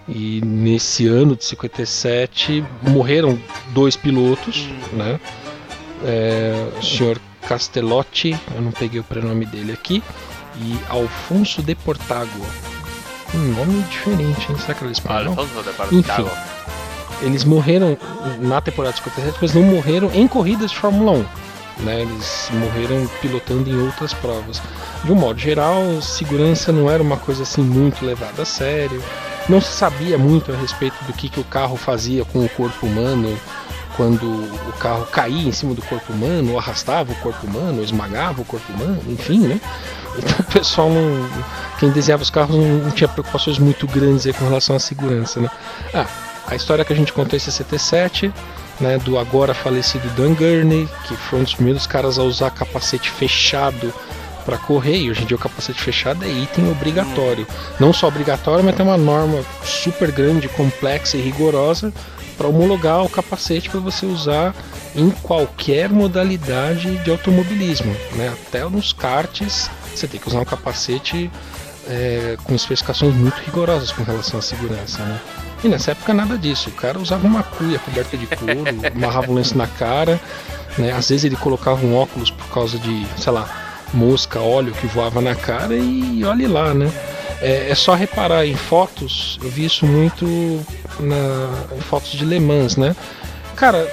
E nesse ano de 57 morreram dois pilotos, né? É, o senhor Castellotti, eu não peguei o prenome dele aqui, e Alfonso de Portago. Um nome diferente, hein? Será que era espanhol? Enfim. Eles morreram na temporada de 57, mas não morreram em corridas de Fórmula 1. Né? Eles morreram pilotando em outras provas. De um modo geral, segurança não era uma coisa assim muito levada a sério. Não se sabia muito a respeito do que, que o carro fazia com o corpo humano quando o carro caía em cima do corpo humano, ou arrastava o corpo humano, ou esmagava o corpo humano, enfim, né? Então o pessoal não. Quem desenhava os carros não, não tinha preocupações muito grandes aí com relação à segurança, né? Ah, a história que a gente contou em 67, né, do agora falecido Dan Gurney, que foi um dos primeiros caras a usar capacete fechado para correr, e hoje em dia o capacete fechado é item obrigatório. Não só obrigatório, mas tem uma norma super grande, complexa e rigorosa para homologar o capacete para você usar em qualquer modalidade de automobilismo, né? Até nos karts você tem que usar um capacete é, com especificações muito rigorosas com relação à segurança, né? E nessa época nada disso. O cara usava uma cuia coberta de couro, amarrava um lenço na cara, né? Às vezes ele colocava um óculos por causa de, sei lá, mosca, óleo que voava na cara e olhe lá, né? É, é só reparar em fotos, eu vi isso muito na, em fotos de Le Mans, né? Cara,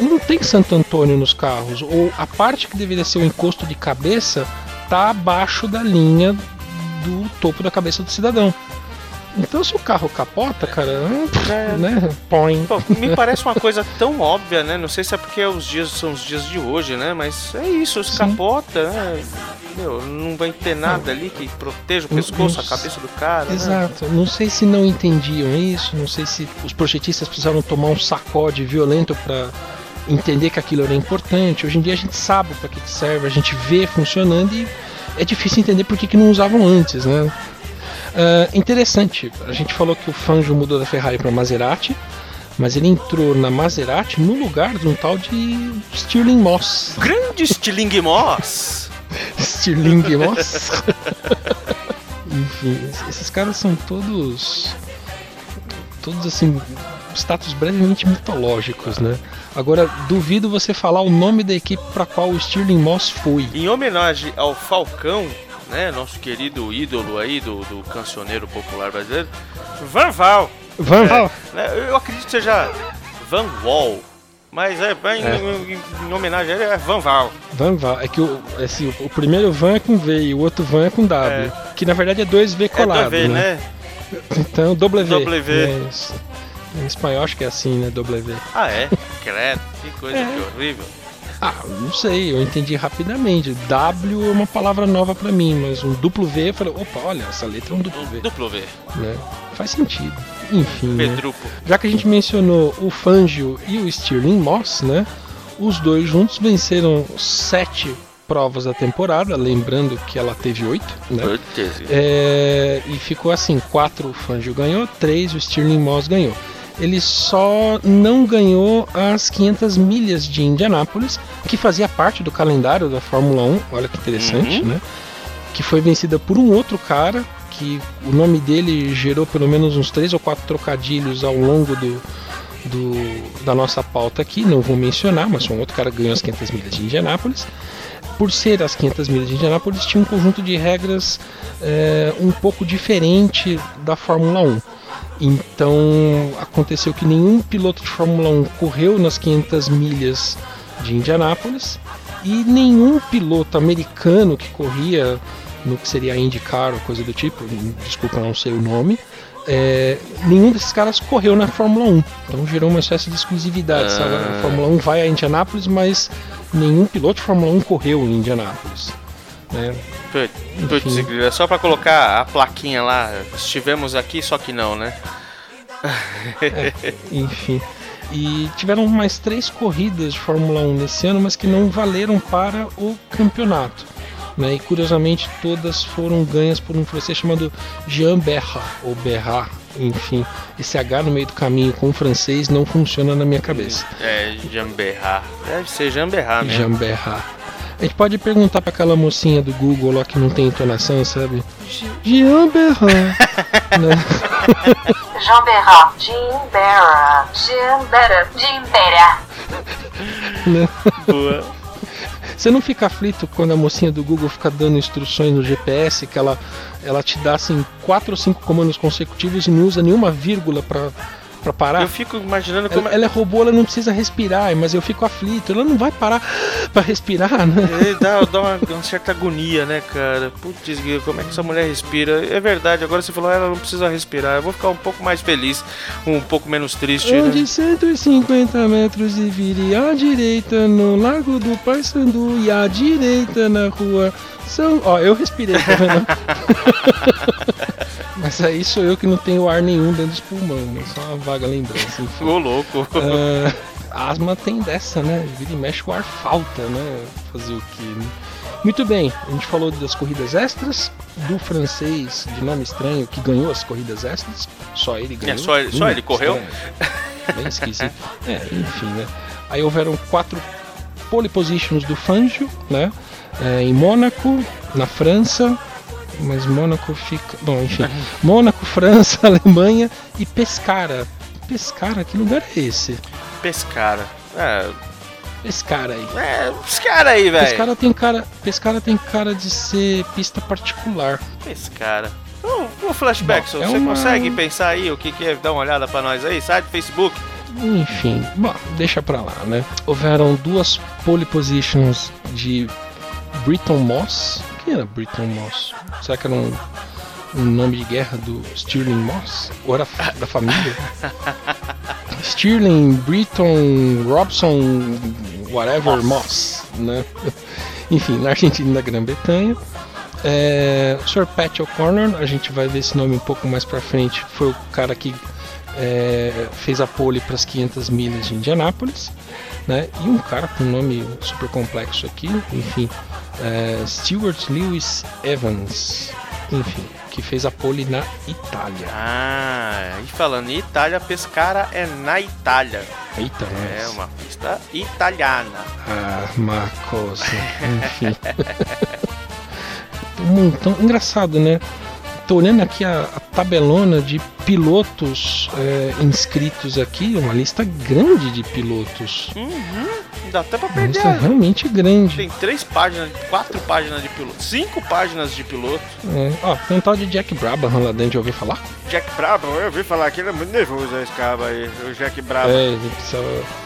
não tem Santo Antônio nos carros, ou a parte que deveria ser o encosto de cabeça tá abaixo da linha do topo da cabeça do cidadão. Então se o carro capota, cara, É. né? Põe. Pô, me parece uma coisa tão óbvia, né? Não sei se é porque os dias são os dias de hoje, né? Mas é isso, os Sim. capota, né? Meu, não vai ter nada ali que proteja o pescoço, não a cabeça do cara. né? Exato. Não sei se não entendiam isso, não sei se os projetistas precisaram tomar um sacode violento para entender que aquilo era importante. Hoje em dia a gente sabe para que que serve, a gente vê funcionando e é difícil entender por que, que não usavam antes, né? Ah, interessante, a gente falou que o Fangio mudou da Ferrari para Maserati, mas ele entrou na Maserati no lugar de um tal de Stirling Moss. Grande Stirling Moss! Stirling Moss. Enfim, esses caras são todos. Todos assim. Status brevemente mitológicos, né? Agora, duvido você falar o nome da equipe para qual o Stirling Moss foi. Em homenagem ao Falcão, né? Nosso querido ídolo aí do, do cancioneiro popular brasileiro, Van Val. Van Val. né, Eu acredito que seja Van Wall. Mas é, bem, É. Em, em- em homenagem a ele é Van Val. Van Val. É que o, esse, o primeiro Van é com V e o outro Van é com W. Que na verdade é dois V É colado, do V, né? né? Então W. W. É isso. Em espanhol acho que é assim, né? W. Ah, é? Credo, que coisa É. que horrível. Ah, não sei, eu entendi rapidamente. W é uma palavra nova pra mim, mas um duplo V, eu falei, opa, olha, essa letra é um duplo V, Duplo V. né? Faz sentido. Enfim, né? Já que a gente mencionou o Fangio e o Stirling Moss, né? Os dois juntos venceram sete provas da temporada, lembrando que ela teve oito, né? É, e ficou assim: quatro o Fangio ganhou, três o Stirling Moss ganhou. Ele só não ganhou as 500 milhas de Indianápolis, que fazia parte do calendário da Fórmula 1. Olha que interessante, Uhum. né? Que foi vencida por um outro cara, que o nome dele gerou pelo menos uns três ou quatro trocadilhos ao longo do, do- da nossa pauta aqui. Não vou mencionar, mas foi um outro cara que ganhou as 500 milhas de Indianápolis por ser as 500 milhas de Indianápolis, tinha um conjunto de regras é, um pouco diferente da Fórmula 1. Então aconteceu que nenhum piloto de Fórmula 1 correu nas 500 milhas de Indianápolis e nenhum piloto americano que corria no que seria a IndyCar ou coisa do tipo, desculpa, não sei o nome, é, nenhum desses caras correu na Fórmula 1. Então gerou uma espécie de exclusividade. sabe? A Fórmula 1 vai a Indianápolis, mas nenhum piloto de Fórmula 1 correu em Indianápolis. Né? Putz, grila, só pra colocar a plaquinha lá, estivemos aqui, só que não, né? Enfim. E tiveram mais três corridas de Fórmula 1 nesse ano, mas que não valeram para o campeonato. Né? E curiosamente todas foram ganhas por um francês chamado Jean Berra, ou Berra, enfim. Esse H no meio do caminho com o francês não funciona na minha cabeça. É, Jamberra. Deve ser Jamberra mesmo. Jean Berra. A gente pode perguntar para aquela mocinha do Google lá que não tem entonação, sabe? Jean Berra. né? Jean Berra, Jean Berra, Jean Berra, Jean Berra. Boa. Você não fica aflito quando a mocinha do Google fica dando instruções no GPS que ela, ela te dá assim quatro ou cinco comandos consecutivos e não usa nenhuma vírgula pra, pra parar? Eu fico imaginando como Ela, ela é robô, ela não precisa respirar, mas eu fico aflito. Ela não vai parar pra respirar, né? É, dá, dá uma, uma certa agonia, né, cara? Putz, como é que essa mulher respira? É verdade, agora você falou, ela não precisa respirar. Eu vou ficar um pouco mais feliz, um pouco menos triste, Ande né? 150 metros e vire à direita no Largo do Paissandu e à direita na rua São... Ó, eu respirei, tá vendo? Mas aí sou eu que não tenho ar nenhum dentro dos pulmões, né? Só uma vaga lembrança, enfim. Ô, louco. Ah, asma tem dessa, né? Vira e mexe o ar falta, né? Fazer o que, né? Muito bem, a gente falou das corridas extras, do francês de nome estranho que ganhou as corridas extras, só ele ganhou. É, só ele- só Hum, ele correu? Bem esquisito. É, enfim, né? Aí houveram quatro pole positions do Fangio, né? É, em Mônaco, na França, mas Mônaco fica. Bom, enfim. Mônaco, França, Alemanha e Pescara. Pescara, que lugar é esse? Pescara. É, Pescara aí. é Pescara aí, velho. Pescara tem cara, Pescara tem cara de ser pista particular. Pescara. Um, um flashback, Bom, é você uma- consegue pensar aí o que, que é? Dá uma olhada pra nós aí, sai do Facebook. Enfim, bom, deixa pra lá, né? Houveram duas pole positions de Britton Moss. Quem era Britton Moss? Será que era um, um nome de guerra do Stirling Moss? Ou era da família? Stirling, Britton, Robson, whatever Moss, né? Enfim, na Argentina e na Grã-Bretanha. É, o Sr. Pat O'Connor, a gente vai ver esse nome um pouco mais pra frente, foi o cara que é, fez a pole para as 500 milhas de Indianápolis, né? E um cara com um nome super complexo aqui, enfim, é, Stuart Lewis Evans, enfim, que fez a pole na Itália. Ah, e falando em Itália, Pescara é na Itália. Eita, É nós. uma pista italiana. Ah, uma coisa, enfim. um montão, engraçado, né? Tô olhando aqui a, a tabelona de pilotos é, inscritos aqui, uma lista grande de pilotos. dá até pra Uma perder. lista realmente grande. Tem três páginas, quatro páginas de piloto, cinco páginas de piloto. É. Ó, tem um tal de Jack Brabham lá dentro, já ouviu falar? Jack Brabo, eu ouvi falar que ele é muito nervoso, esse cara aí, o Jack Brabo. É, ele precisava.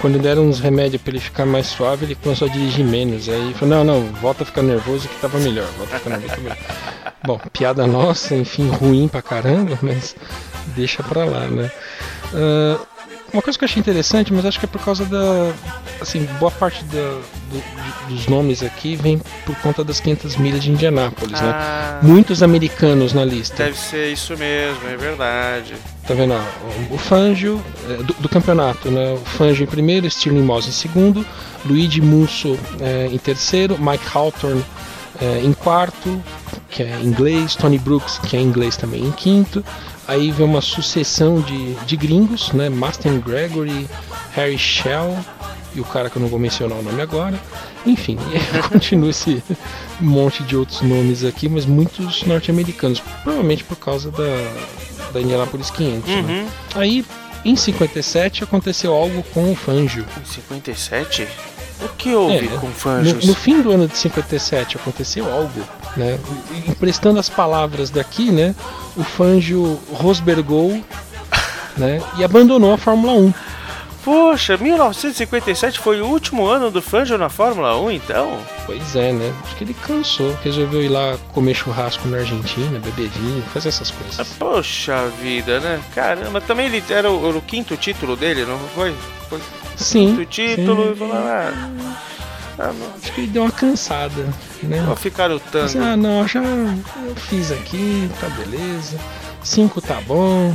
Quando deram uns remédios pra ele ficar mais suave, ele começou a dirigir menos. Aí ele falou, não, não, volta a ficar nervoso que tava melhor. Volta a ficar nervoso. Bom, piada nossa, enfim, ruim pra caramba, mas deixa pra lá, né? Ah, uma coisa que eu achei interessante, mas acho que é por causa da. Assim, boa parte da- do- dos nomes aqui vem por conta das 500 milhas de Indianápolis, né? Ah, Muitos americanos na lista. deve ser isso mesmo, é verdade. Tá vendo? ó, o Fangio, é, do, do campeonato, né? O Fangio em primeiro, Stirling Moss em segundo, Luigi Musso é, em terceiro, Mike Hawthorne é, em quarto, que é inglês, Tony Brooks, que é inglês também, em quinto. Aí vem uma sucessão de, de gringos, né? Master Gregory, Harry Shell e o cara que eu não vou mencionar o nome agora. Enfim, continua esse monte de outros nomes aqui, mas muitos norte-americanos, provavelmente por causa da, da Indianapolis 500. né? Uhum. Aí, em 57, aconteceu algo com o Fangio. Em 57? O que houve É, com No, Fanjos? no fim do ano de 57 aconteceu algo, né? Emprestando as palavras daqui, né? O Fangio rosbergou, né? E abandonou a Fórmula 1. Poxa, 1957 foi o último ano do Fangio na Fórmula 1, então? Pois é, né? Acho que ele cansou, resolveu ir lá comer churrasco na Argentina, beber vinho, fazer essas coisas. Poxa vida, né? Caramba, também ele era o, era o quinto título dele, não foi? Foi Sim, quinto título e sim. falou, ah, ah, acho que ele deu uma cansada, né? vou ficar Mas, lutando. ah, não, já eu fiz aqui, tá beleza. Cinco tá bom,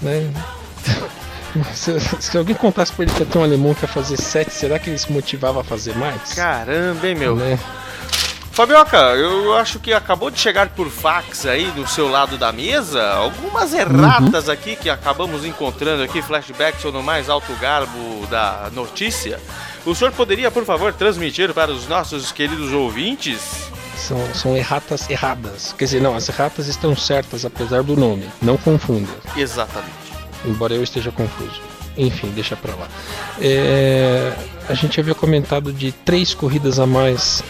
né? Se, se alguém contasse pra ele que ia ter um alemão que ia fazer sete, será que ele se motivava a fazer mais? Caramba, hein, meu? Né? Fabioca, eu acho que acabou de chegar por fax aí do seu lado da mesa algumas erratas aqui que acabamos encontrando aqui, flashbacks ou no mais alto garbo da notícia. O senhor poderia, por favor, transmitir para os nossos queridos ouvintes? São, são erratas erradas. Quer dizer, não, as erratas estão certas, apesar do nome. Não confunda. Exatamente. Embora eu esteja confuso. Enfim, deixa pra lá. É, a gente havia comentado de três corridas a mais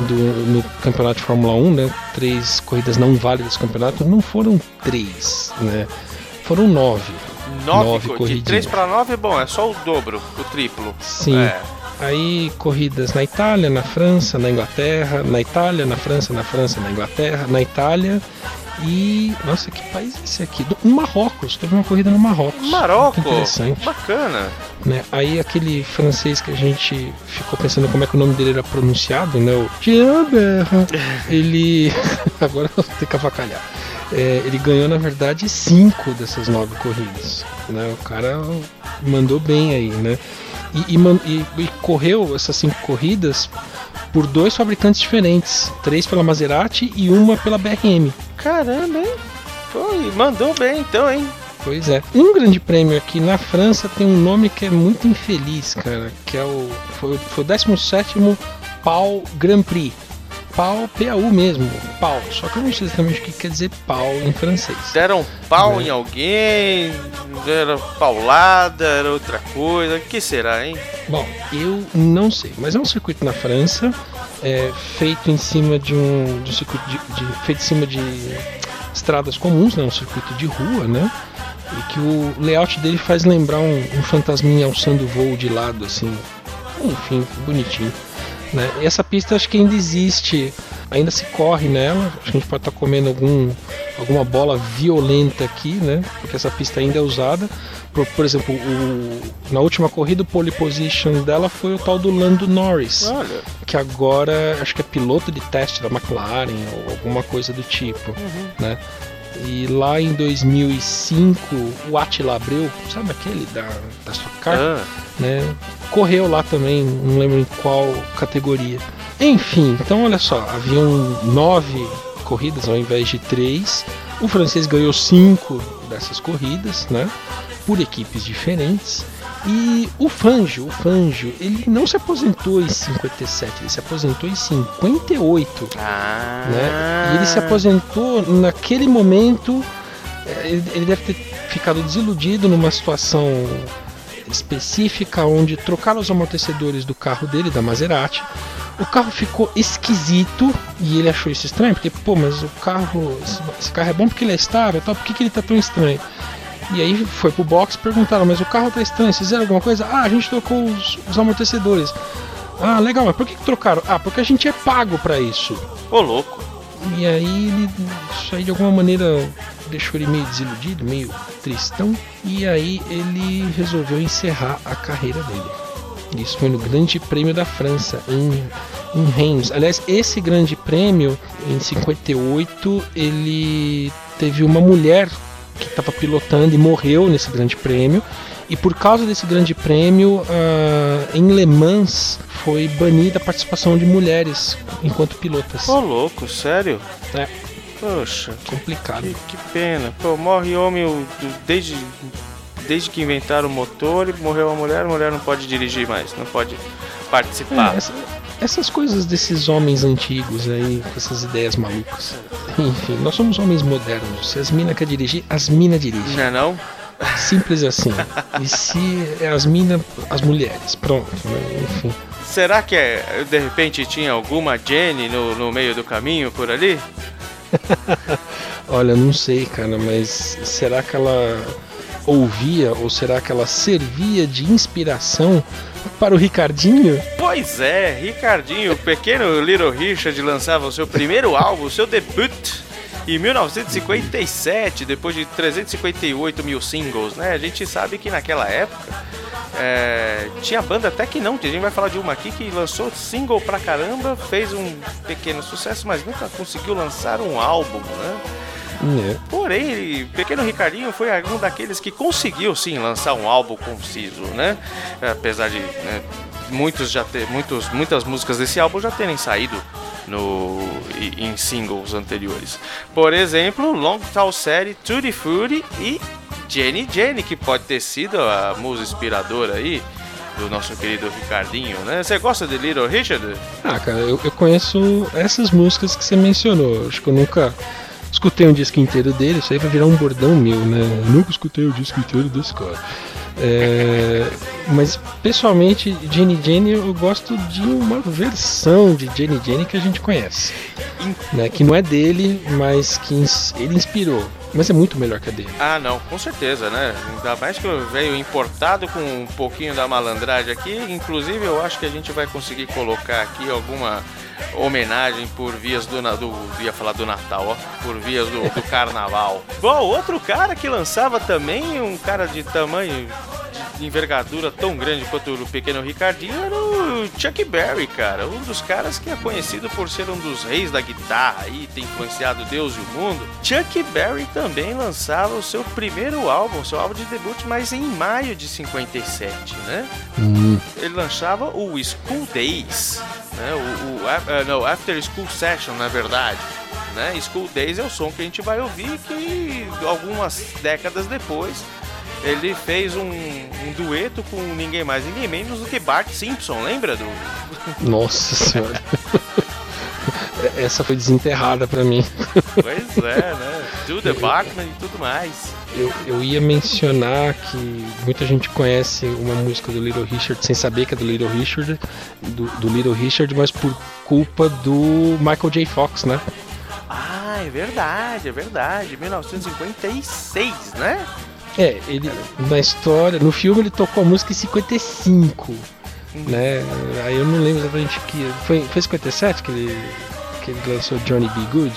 do, no campeonato de Fórmula 1, né? Três corridas não válidas do campeonato. Não foram três, né? Foram nove. Nove, Nove co- de corridinhas. 3 para 9 é bom, é só o dobro, o triplo. Sim. É. Aí corridas na Itália, na França, na Inglaterra, na Itália, na França, na França, na Inglaterra, na Itália e. Nossa, que país é esse aqui? Do- Marrocos, teve uma corrida no Marrocos. Marocos, Muito interessante. bacana. né? Aí aquele francês que a gente ficou pensando como é que o nome dele era pronunciado, né? O Gilbert, ele. Agora eu vou ter que avacalhar. É, ele ganhou, na verdade, cinco dessas nove corridas. Né? O cara mandou bem aí, né? E, e- e correu essas cinco corridas por dois fabricantes diferentes. Três pela Maserati e uma pela BRM. Caramba, hein? E mandou bem então, hein? Pois é. Um grande prêmio aqui na França tem um nome que é muito infeliz, cara, que é o foi, o- foi o 17 Pau Grand Prix. Pau, PAU mesmo, pau. Só que eu não sei exatamente o que quer dizer pau em francês. Deram pau Né? em alguém, deram paulada, era outra coisa. O que será, hein? Bom, eu não sei, mas é um circuito na França, é, feito em cima de um, de um circuito de, de- feito em cima de estradas comuns, né, um circuito de rua, né? E que o layout dele faz lembrar um, um fantasminha alçando voo de lado, assim. Enfim, bonitinho. Né? E essa pista acho que ainda existe, ainda se corre nela. Acho que a gente pode estar comendo algum, alguma bola violenta aqui, né? Porque essa pista ainda é usada. Por, por exemplo, o- na última corrida, o pole position dela foi o tal do Lando Norris, Olha, que agora acho que é piloto de teste da McLaren ou alguma coisa do tipo, né? E lá em 2005, o Attila Abreu, sabe aquele da, da Stock Car? ah, né? Correu lá também, não lembro em qual categoria. Enfim, então olha só, haviam nove corridas ao invés de três. O francês ganhou cinco dessas corridas, né? Por equipes diferentes. E o Fangio, o Fangio, ele não se aposentou em 57, ele se aposentou em 58 ah, né? E ele se aposentou naquele momento. Ele, ele deve ter ficado desiludido numa situação específica onde trocaram os amortecedores do carro dele, da Maserati. O carro ficou esquisito e ele achou isso estranho, porque, pô, mas o carro, esse carro é bom porque ele é estável, tal, por que, que ele tá tão estranho? E aí foi pro box perguntaram, mas o carro tá estranho, vocês fizeram alguma coisa? Ah, a gente trocou os, os amortecedores. Ah, legal, mas por que, que trocaram? Ah, porque a gente é pago para isso. Ô, louco. E aí ele, isso aí de alguma maneira deixou ele meio desiludido, meio tristão. E aí ele resolveu encerrar a carreira dele. Isso foi no Grande Prêmio da França, em, em Reims. Aliás, esse Grande Prêmio, em 58, ele teve uma mulher que estava pilotando e morreu nesse Grande Prêmio. E por causa desse Grande Prêmio, uh, em Le Mans foi banida a participação de mulheres enquanto pilotas. Ô, louco, sério? É. Poxa, complicado. Que, que pena. Pô, morre homem desde, desde que inventaram o motor e morreu a mulher, a mulher não pode dirigir mais, não pode participar. É, essa- essas coisas desses homens antigos aí, com essas ideias malucas. Enfim, nós somos homens modernos. Se as minas querem dirigir, as minas dirigem. Não é não? Simples assim. E se é as minas, as mulheres. Pronto, né? enfim. Será que é, de repente tinha alguma Jenny no, no meio do caminho por ali? Olha, não sei, cara, mas será que ela ouvia ou será que ela servia de inspiração para o Ricardinho? Pois é, Ricardinho, o pequeno Little Richard lançava o seu primeiro álbum, o seu debut, em 1957, depois de 358 mil singles, né? A gente sabe que naquela época é, tinha banda até que não, a gente vai falar de uma aqui que lançou single pra caramba, fez um pequeno sucesso, mas nunca conseguiu lançar um álbum, né? É. Porém, Pequeno Ricardinho foi um daqueles que conseguiu sim lançar um álbum conciso, né? Apesar de né, muitos já ter, muitos, muitas músicas desse álbum já terem saído no, em singles anteriores. Por exemplo, Long Tall Série, Tutti Frutti e Jenny Jenny, que pode ter sido a musa inspiradora aí do nosso querido Ricardinho, né? Você gosta de Little Richard? Ah, cara, eu, eu conheço essas músicas que você mencionou. Acho que eu nunca escutei um disco inteiro dele. Isso aí vai virar um bordão meu, né? Eu nunca escutei o disco inteiro desse cara. É, mas pessoalmente, Jenny Jenny, eu gosto de uma versão de Jenny Jenny que a gente conhece, né? Que não é dele, mas que ele inspirou. Mas é muito melhor que a dele. Ah, não, com certeza, né? Ainda mais que veio importado com um pouquinho da malandragem aqui. Inclusive, eu acho que a gente vai conseguir colocar aqui alguma homenagem por vias do, do ia falar do Natal, ó, por vias do, do Carnaval. Bom, outro cara que lançava também um cara de tamanho de envergadura tão grande quanto o pequeno Ricardinho era o Chuck Berry, cara. Um dos caras que é conhecido por ser um dos reis da guitarra e ter influenciado Deus e o mundo. Chuck Berry também lançava o seu primeiro álbum, seu álbum de debut, mas em maio de 57, né? Hum, Ele lançava o School Days, né? O, o eh, não, After School Session, na verdade. Né? School Days é o som que a gente vai ouvir que algumas décadas depois ele fez um, um dueto com ninguém mais, ninguém menos do que Bart Simpson, lembra do? nossa senhora. Essa foi desenterrada pra mim. Pois é, né? Do the Bartman e tudo mais. Eu, eu ia mencionar que muita gente conhece uma música do Little Richard sem saber que é do Little Richard, do, do Little Richard, mas por culpa do Michael J. Fox, né? Ah, é verdade, é verdade. 1956, né? É, ele na história, no filme ele tocou a música em 55, né? Aí eu não lembro exatamente que foi, foi 57 que ele que ele lançou Johnny B. Good.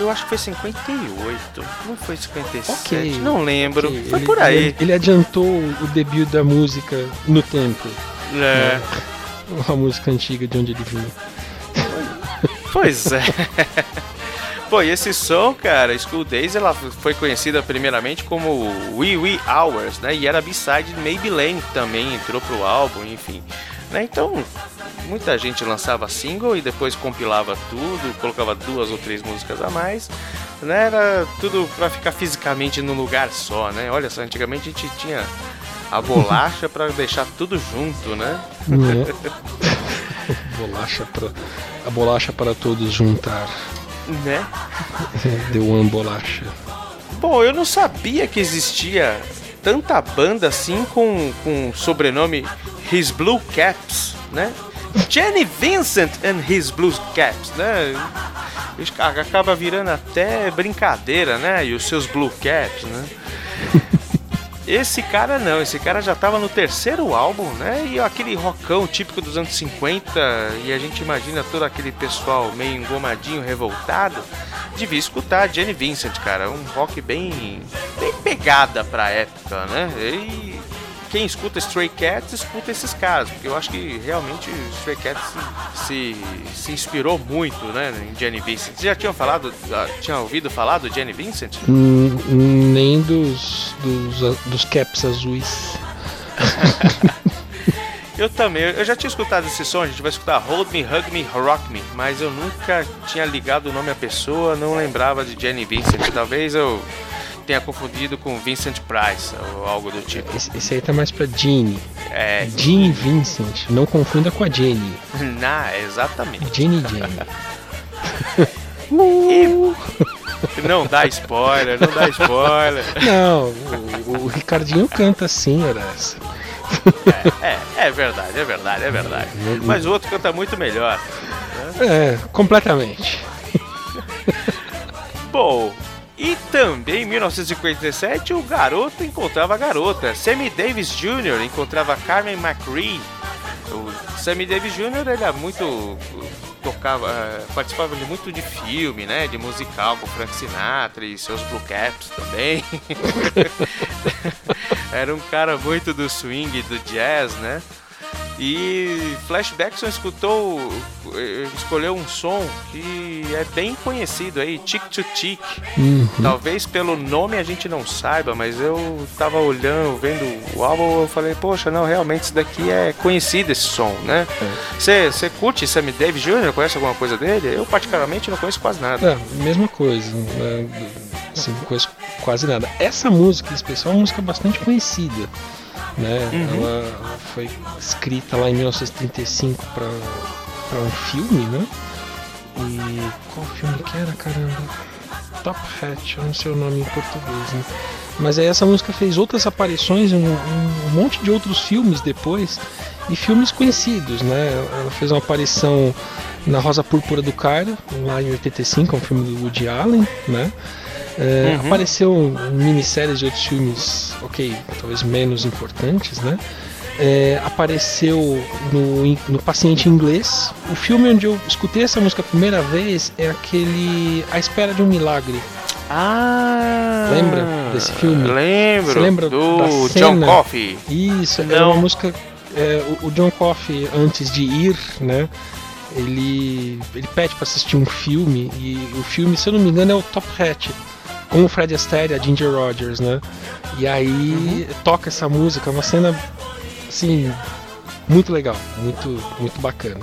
Eu acho que foi 58, não foi 57, Ok, não lembro. Ok, Foi ele- por aí. Ele, ele adiantou o debut da música no tempo, É, uma música antiga de onde ele vinha. pois é. Pô, e esse som, cara, School Days, ela foi conhecida primeiramente como Wee Wee Hours, né? E era B-side de Maybelline que também entrou pro álbum, enfim. Né? Então, muita gente lançava single e depois compilava tudo, colocava duas ou três músicas a mais. Né? Era tudo pra ficar fisicamente num lugar só, né? Olha só, antigamente a gente tinha a bolacha pra deixar tudo junto, né? Né? bolacha pra, a bolacha para todos juntar. Né? The One Bolacha. Bom, eu não sabia que existia tanta banda assim com, com o sobrenome His Blue Caps, né? Jenny Vincent and His Blue Caps, né? Acaba virando até brincadeira, né? E os seus Blue Caps, né? Esse cara não, esse cara já tava no terceiro álbum, né? E aquele rockão típico dos anos 50, e a gente imagina todo aquele pessoal meio engomadinho, revoltado, devia escutar Jenny Vincent, cara. Um rock bem, bem pegada pra época, né? E quem escuta Stray Cats, escuta esses caras, porque eu acho que realmente Stray Cats se, se inspirou muito, né, em Jenny Vincent. Vocês já tinham falado, já tinham ouvido falar do Jenny Vincent? Hum, nem dos, dos, dos caps azuis. Eu também, eu já tinha escutado esse som, a gente vai escutar Hold Me, Hug Me, Rock Me, mas eu nunca tinha ligado o nome à pessoa, não lembrava de Jenny Vincent. Talvez eu tenha confundido com Vincent Price ou algo do tipo. Esse, esse aí tá mais pra Jeannie. É, Jean Vincent. Não confunda com a Jenny. na, exatamente. Jenny Jenny. Não dá spoiler, não dá spoiler. Não, o, o Ricardinho canta assim, era essa. É, é verdade, é verdade, é verdade. Mas o outro canta muito melhor. É, completamente. Bom, e também em 1957 o garoto encontrava a garota. Sammy Davis Jr. encontrava Carmen McRae. O Sammy Davis Jr. ele é muito tocava, eh, participava de muito de filme, né, de musical com Frank Sinatra e seus Blue Caps também. Era um cara muito do swing, do jazz, né? E Flashbackson escutou, eh, escolheu um som que é bem conhecido aí, Tick to Tick. Talvez pelo nome a gente não saiba, mas eu tava olhando, vendo o álbum, eu falei, poxa, não, realmente isso daqui é conhecido esse som, né? Você curte Sammy Davis Jr., conhece alguma coisa dele? Eu particularmente não conheço quase nada. É, mesma coisa. Né? Assim, não conheço quase nada. Essa música, em especial, é uma música bastante conhecida. Né? Ela, ela foi escrita lá em 1935 para um filme, né? E qual filme que era, caramba? Top Hat, eu não sei o nome em português, né? Mas aí essa música fez outras aparições em um, um monte de outros filmes depois e filmes conhecidos, né? Ela fez uma aparição na Rosa Púrpura do Cairo, lá em 85, um filme do Woody Allen, né? É, Apareceu em minisséries de outros filmes, ok, talvez menos importantes, né? É, apareceu no, no Paciente Inglês. O filme onde eu escutei essa música a primeira vez é aquele A Espera de um Milagre. Ah! Lembra desse filme? Lembro. Você lembra do John? Coffey? Isso, Não. uma música. é, o, o John Coffey, antes de ir, né? Ele, ele pede pra assistir um filme e o filme, se eu não me engano, é o Top Hat com o Fred Astaire a Ginger Rogers, né? E aí toca essa música, uma cena assim muito legal, muito muito bacana.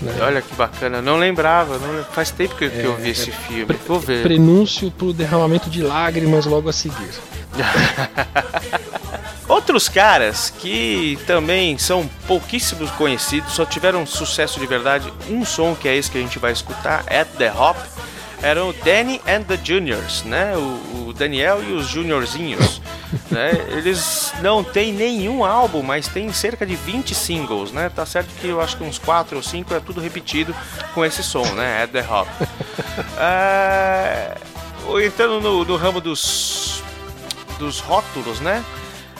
né? Olha que bacana, não lembrava, não faz tempo que, que eu vi esse filme. Vou ver. Prenúncio pro derramamento de lágrimas logo a seguir. Outros caras que também são pouquíssimos conhecidos, só tiveram sucesso de verdade, um som que é esse que a gente vai escutar, At The Hop, eram o Danny and the Juniors, né? O, o Daniel e os Juniorzinhos. né? Eles não têm nenhum álbum, mas tem cerca de 20 singles, né? Tá certo que eu acho que uns 4 ou 5 é tudo repetido com esse som, né? At The Hop. Ah, entrando no, no ramo dos dos rótulos, né?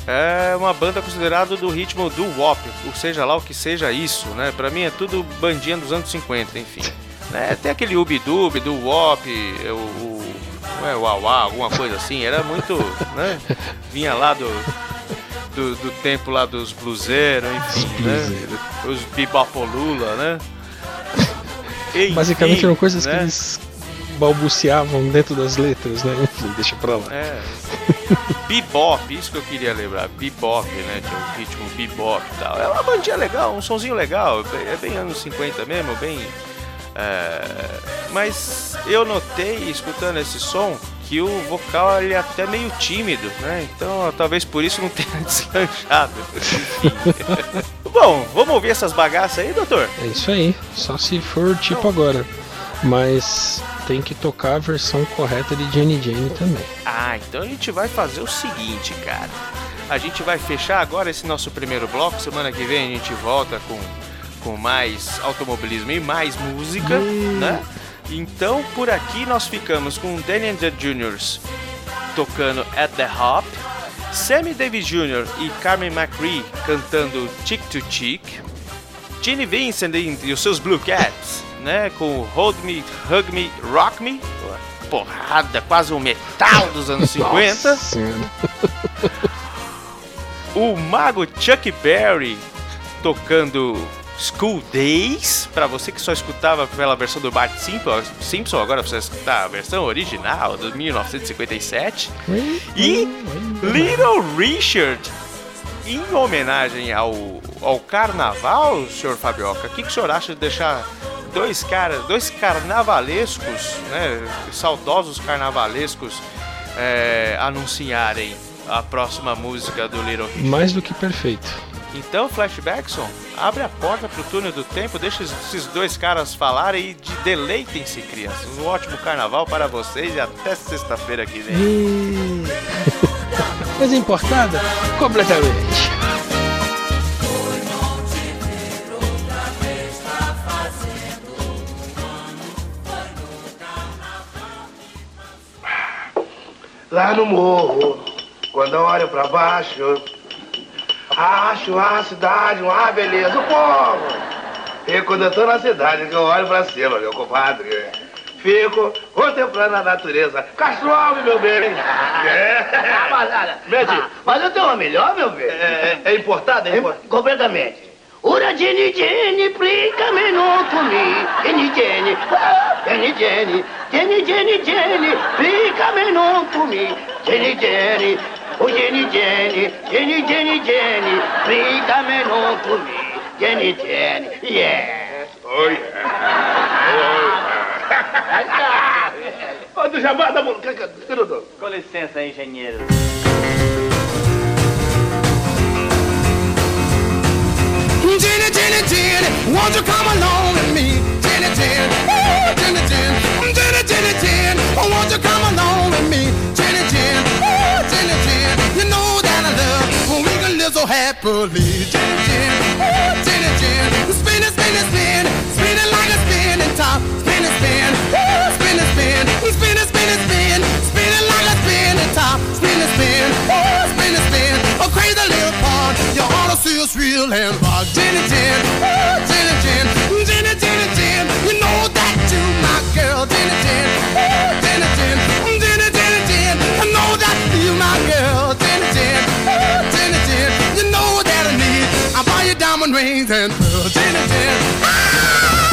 É uma banda considerada do ritmo do WOP, ou seja lá o que seja isso, né? Pra mim é tudo bandinha dos anos 50, enfim. Né? Tem aquele Ubidub do WOP, o, o, não é, o Auá, alguma coisa assim, era muito, né? Vinha lá do, do, do tempo lá dos bluseiros, enfim, né? Os Bibopolula, né? Enfim, Basicamente eram coisas que né? eles balbuciavam dentro das letras, né? Enfim, deixa pra lá. É. Bebop, isso que eu queria lembrar. Bebop, né? Tinha o ritmo bebop e tal. É uma bandinha legal, um sonzinho legal. É bem anos 50 mesmo, bem. É, Mas eu notei, escutando esse som, que o vocal ele é até meio tímido, né? Então talvez por isso não tenha deslanchado. Bom, vamos ouvir essas bagaças aí, doutor? É isso aí, só se for tipo agora. Mas tem que tocar a versão correta de Jenny Jane também. Ah, então a gente vai fazer o seguinte, cara. A gente vai fechar agora esse nosso primeiro bloco. Semana que vem a gente volta com, com mais automobilismo e mais música, né? Então por aqui nós ficamos com Danny and the Juniors tocando At the Hop, Sammy Davis Jr. e Carmen McRae cantando Chick to Chick, Ginny Vincent e, os seus Blue Cats, né? Com Hold Me, Hug Me, Rock Me, porrada, quase um metal dos anos 50. Nossa o mago Chuck Berry tocando School Days, para você que só escutava pela versão do Bart Simpson, agora você escutar a versão original de 1957. E Little Richard, em homenagem ao, ao carnaval, senhor Fabioca, o que, que o senhor acha de deixar dois caras, dois carnavalescos, né, saudosos carnavalescos, é, anunciarem a próxima música do Little Richard? Mais do que perfeito. Então, Flashbackson, abre a porta pro túnel do tempo, deixa esses dois caras falarem e de- deleitem-se, crianças. Um ótimo carnaval para vocês e até sexta-feira que vem. E... Coisa importada? Completamente. Lá no morro, quando eu olho pra baixo, acho a cidade uma beleza. O povo! E quando eu tô na cidade, que eu olho pra cima, meu compadre, fico contemplando a natureza. Castro Alves, meu bem! É. Mas, olha, Mede. ah, mas eu tenho uma melhor, meu bem. É, é importado? É É, importado? completamente. Ora Jenny Jenny, plica-me no comi. Jenny Jenny, ah, Jenny Jenny, Jenny Jenny Jenny, plica-me no comi. Jenny Jenny, oh Jenny Jenny, Jenny Jenny Jenny, plica-me no comi. Jenny Jenny, yeah. Oh, yeah. Ô, do Jabá, o Dodô? Com licença, engenheiro. Happily. Jenny, Jenny, ooh, Jenny, Jenny, spin it, spin it, spin, spin it like a spinning top, spin it, spin, ooh, spin it, spin, spin it, spin it, spin, spin it like a spinning top, spin it, spin, ooh, spin it, spin, a crazy little part, you ought to see us real and rock. Jenny, Jenny, ooh, rings and Jenny, Jenny. Jenny,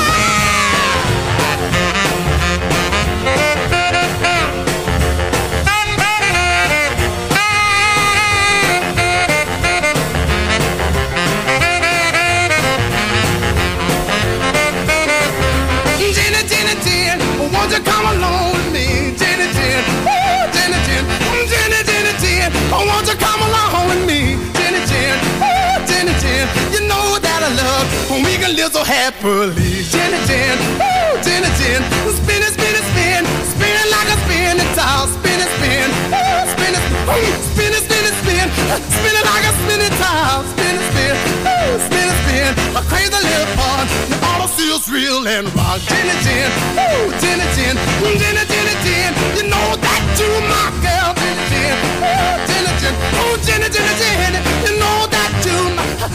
so happily. Gin and gin, woo, gin and gin. Spin it, spin it, spin. Spin it like a spinning tile. Spin it, spin. Woo, spin it, woo, spin it, spin it, spin. Spin it like a spinning tile. Spin it, spin. Woo, spin it, spin. A crazy little fun, Now all I see is real and rock. Gin and gin, woo, gin and gin. Gin and gin and gin. You know that you my girl. Gin and gin, woo, gin and gin. Oh, gin and gin and gin. You know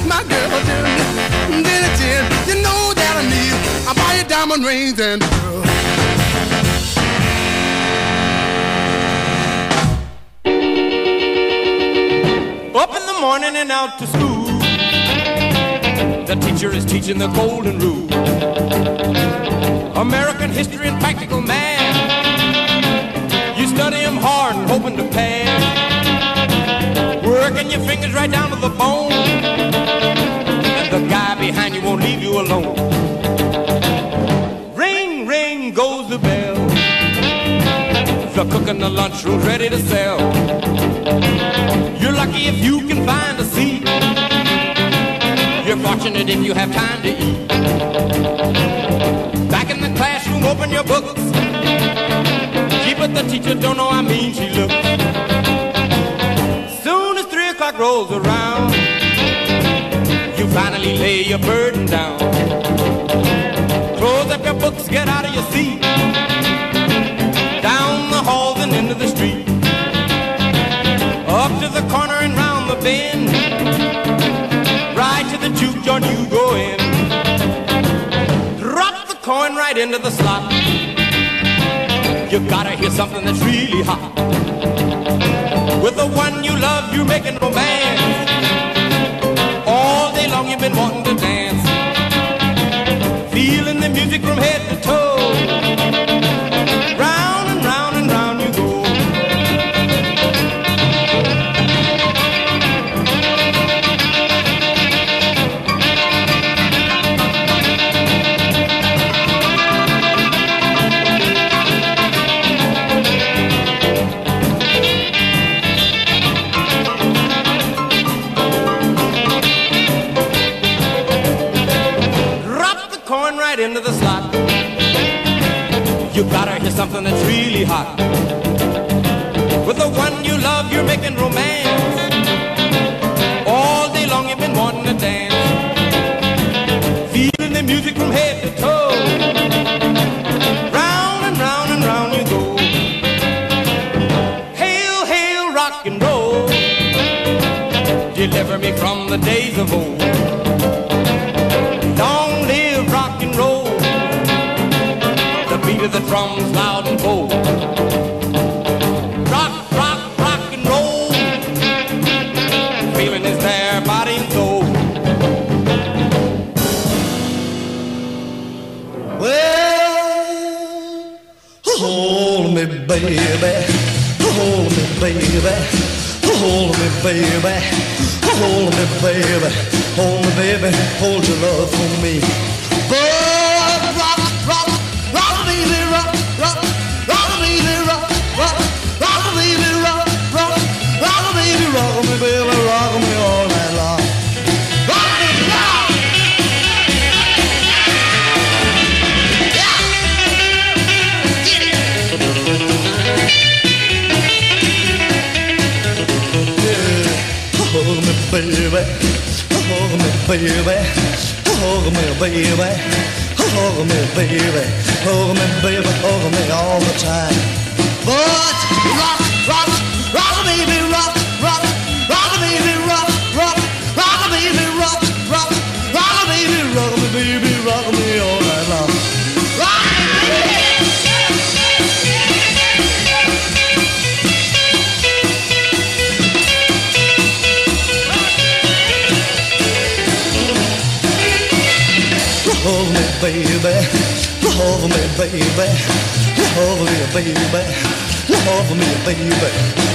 my girl, Jenny, Jenny, Jenny, you know that I need, I buy you diamond rings and pearls. Up in the morning and out to school. The teacher is teaching the golden rule. American history and practical math. You study 'em hard and hoping to pass. Your fingers right down to the bone. And the guy behind you won't leave you alone. Ring, ring goes the bell. The cook in the lunchroom's ready to sell. You're lucky if you can find a seat. You're fortunate if you have time to eat. Back in the classroom, open your books. but you don't know how mean she looks. O'clock rolls around, you finally lay your burden down. Close up your books, get out of your seat. Down the halls and into the street. Up to the corner and round the bend. Right to the juke joint you go in. Drop the coin right into the slot. You gotta hear something that's really hot. With the one you love, you're making romance. All day long you've been wanting to dance. Feeling the music from head to toe. Hot. With the one you love, you're making romance. All day long you've been wanting to dance. Feeling the music from head to toe. Round and round and round you go. Hail, hail, rock and roll. Deliver me from the days of old. Long live rock and roll. The beat of the drums loud baby. Hold me, baby. Hold me, baby. Hold me, baby. Hold me, baby. Hold your love for me. Baby. Hold me, baby. Hold me, baby. Hold me, baby. Hold me, baby. Hold me all the time. But rock, baby. Love me, baby. Love me, baby. Love me, baby.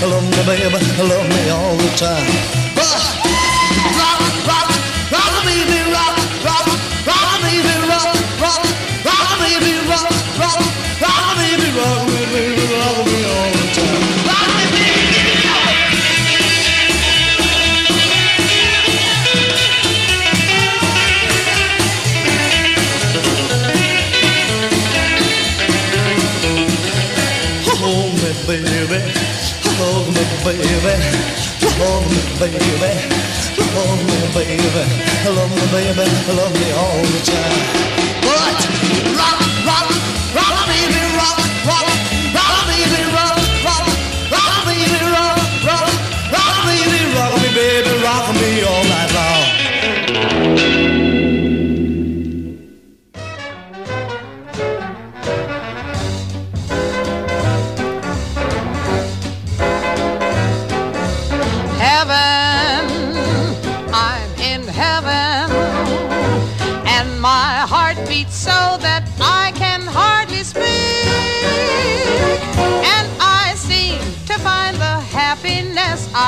Love me, baby. Love me all the time. But baby. Hold me, baby. Hold me, baby. Love me, baby. Love me all the time. Rock, rock, rock,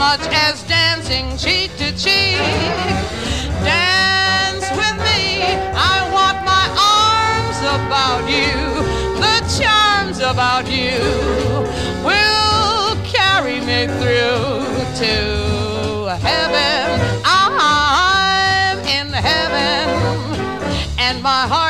much as dancing cheek to cheek. Dance with me, I want my arms about you. The charms about you will carry me through to heaven. I'm in heaven, and my heart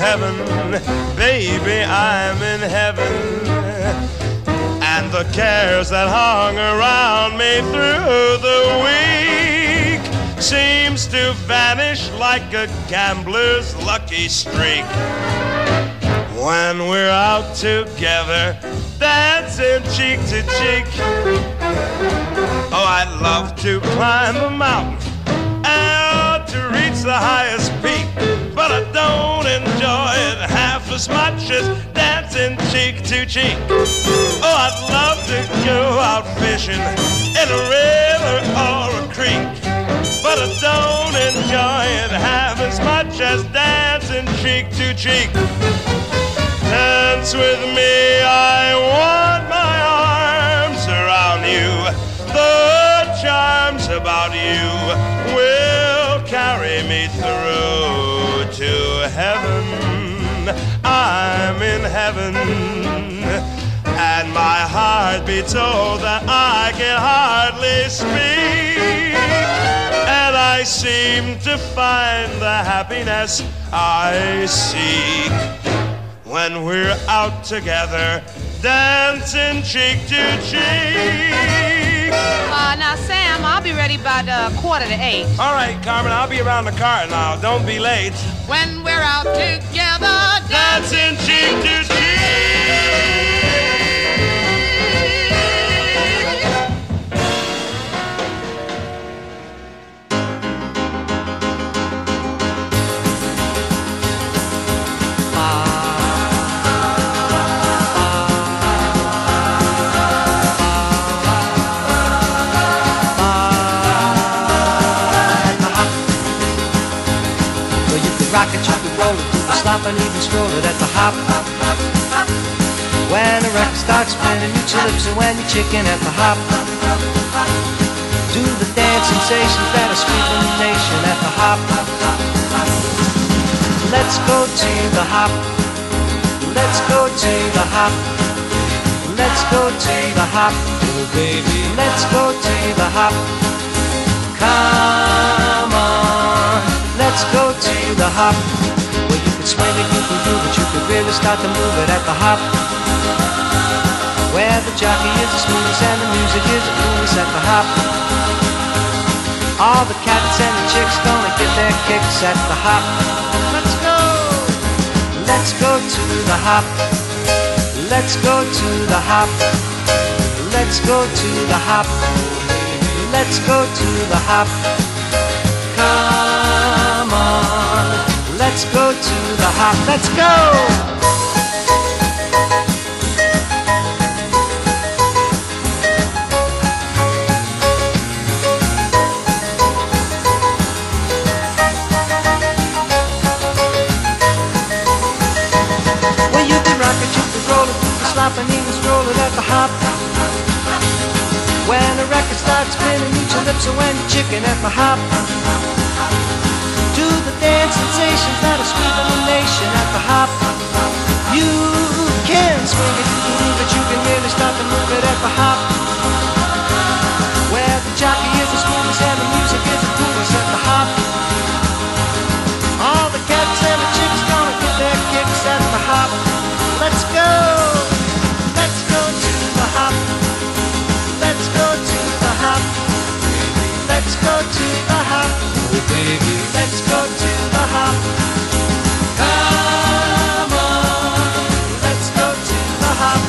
heaven, baby, I'm in heaven. And the cares that hung around me through the week seems to vanish like a gambler's lucky streak. When we're out together, dancing cheek to cheek. Oh, I love to climb a mountain and to reach the highest peak, but I don't as much as dancing cheek to cheek. Oh, I'd love to go out fishing in a river or a creek, but I don't enjoy it half as much as dancing cheek to cheek. Dance with me, I want my arms around you. The charms about you will carry me through to heaven. I'm in heaven, and my heart beats so that I can hardly speak. And I seem to find the happiness I seek when we're out together, dancing cheek to cheek. Uh, now, Sam, I'll be ready by the quarter to eight. All right, Carmen, I'll be around the car now. Don't be late. When we're out together, dancing cheek to cheek. Stop and even stroll it at the hop. When the record starts spinning, you lips and when you're chicken at the hop. Do the dance sensations that are sweeping the nation at the hop. Let's go to the hop. Let's go to the hop. Let's go to the hop. Oh, baby. Let's go to the hop. Come on. Let's go to the hop. Really start to move it at the hop. Where the jockey is the smoothest and the music is the coolest at the hop. All the cats and the chicks gonna get their kicks at the hop. Let's go. Let's go to the hop. Let's go to the hop. Let's go to the hop. Let's go to the hop. Come. Let's go to the hop. Let's go. Well, you can rock it, you can roll it, you can slop and even stroll it at the hop. When the record starts spinning, eat your lips and when you're chicken at the hop. To the dance sensations that are sweeping the nation at the hop. You can swing it, it, you can really start to move it at the hop. Where the jockey is the smoothest and the music is the coolest at the hop. All the cats and the chicks gonna get their kicks at the hop. Let's go, let's go to the hop. Let's go to the hop. Let's go to the hop. Baby, let's go to the hop. Come on, let's go to the hop.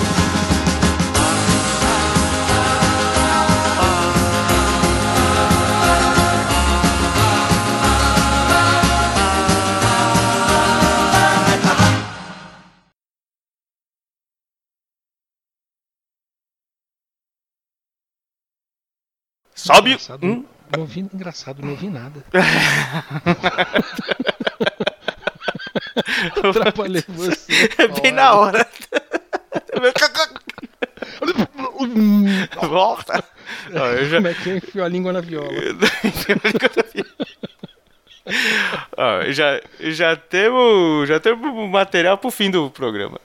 Sobe. Engraçado, Hum? Não ouvi, engraçado, não ouvi nada. Atrapalhei você. É bem na hora. Volta. Ó, eu já... Como é que eu enfio a língua na viola? Ó, já, já temos já temos material pro fim do programa.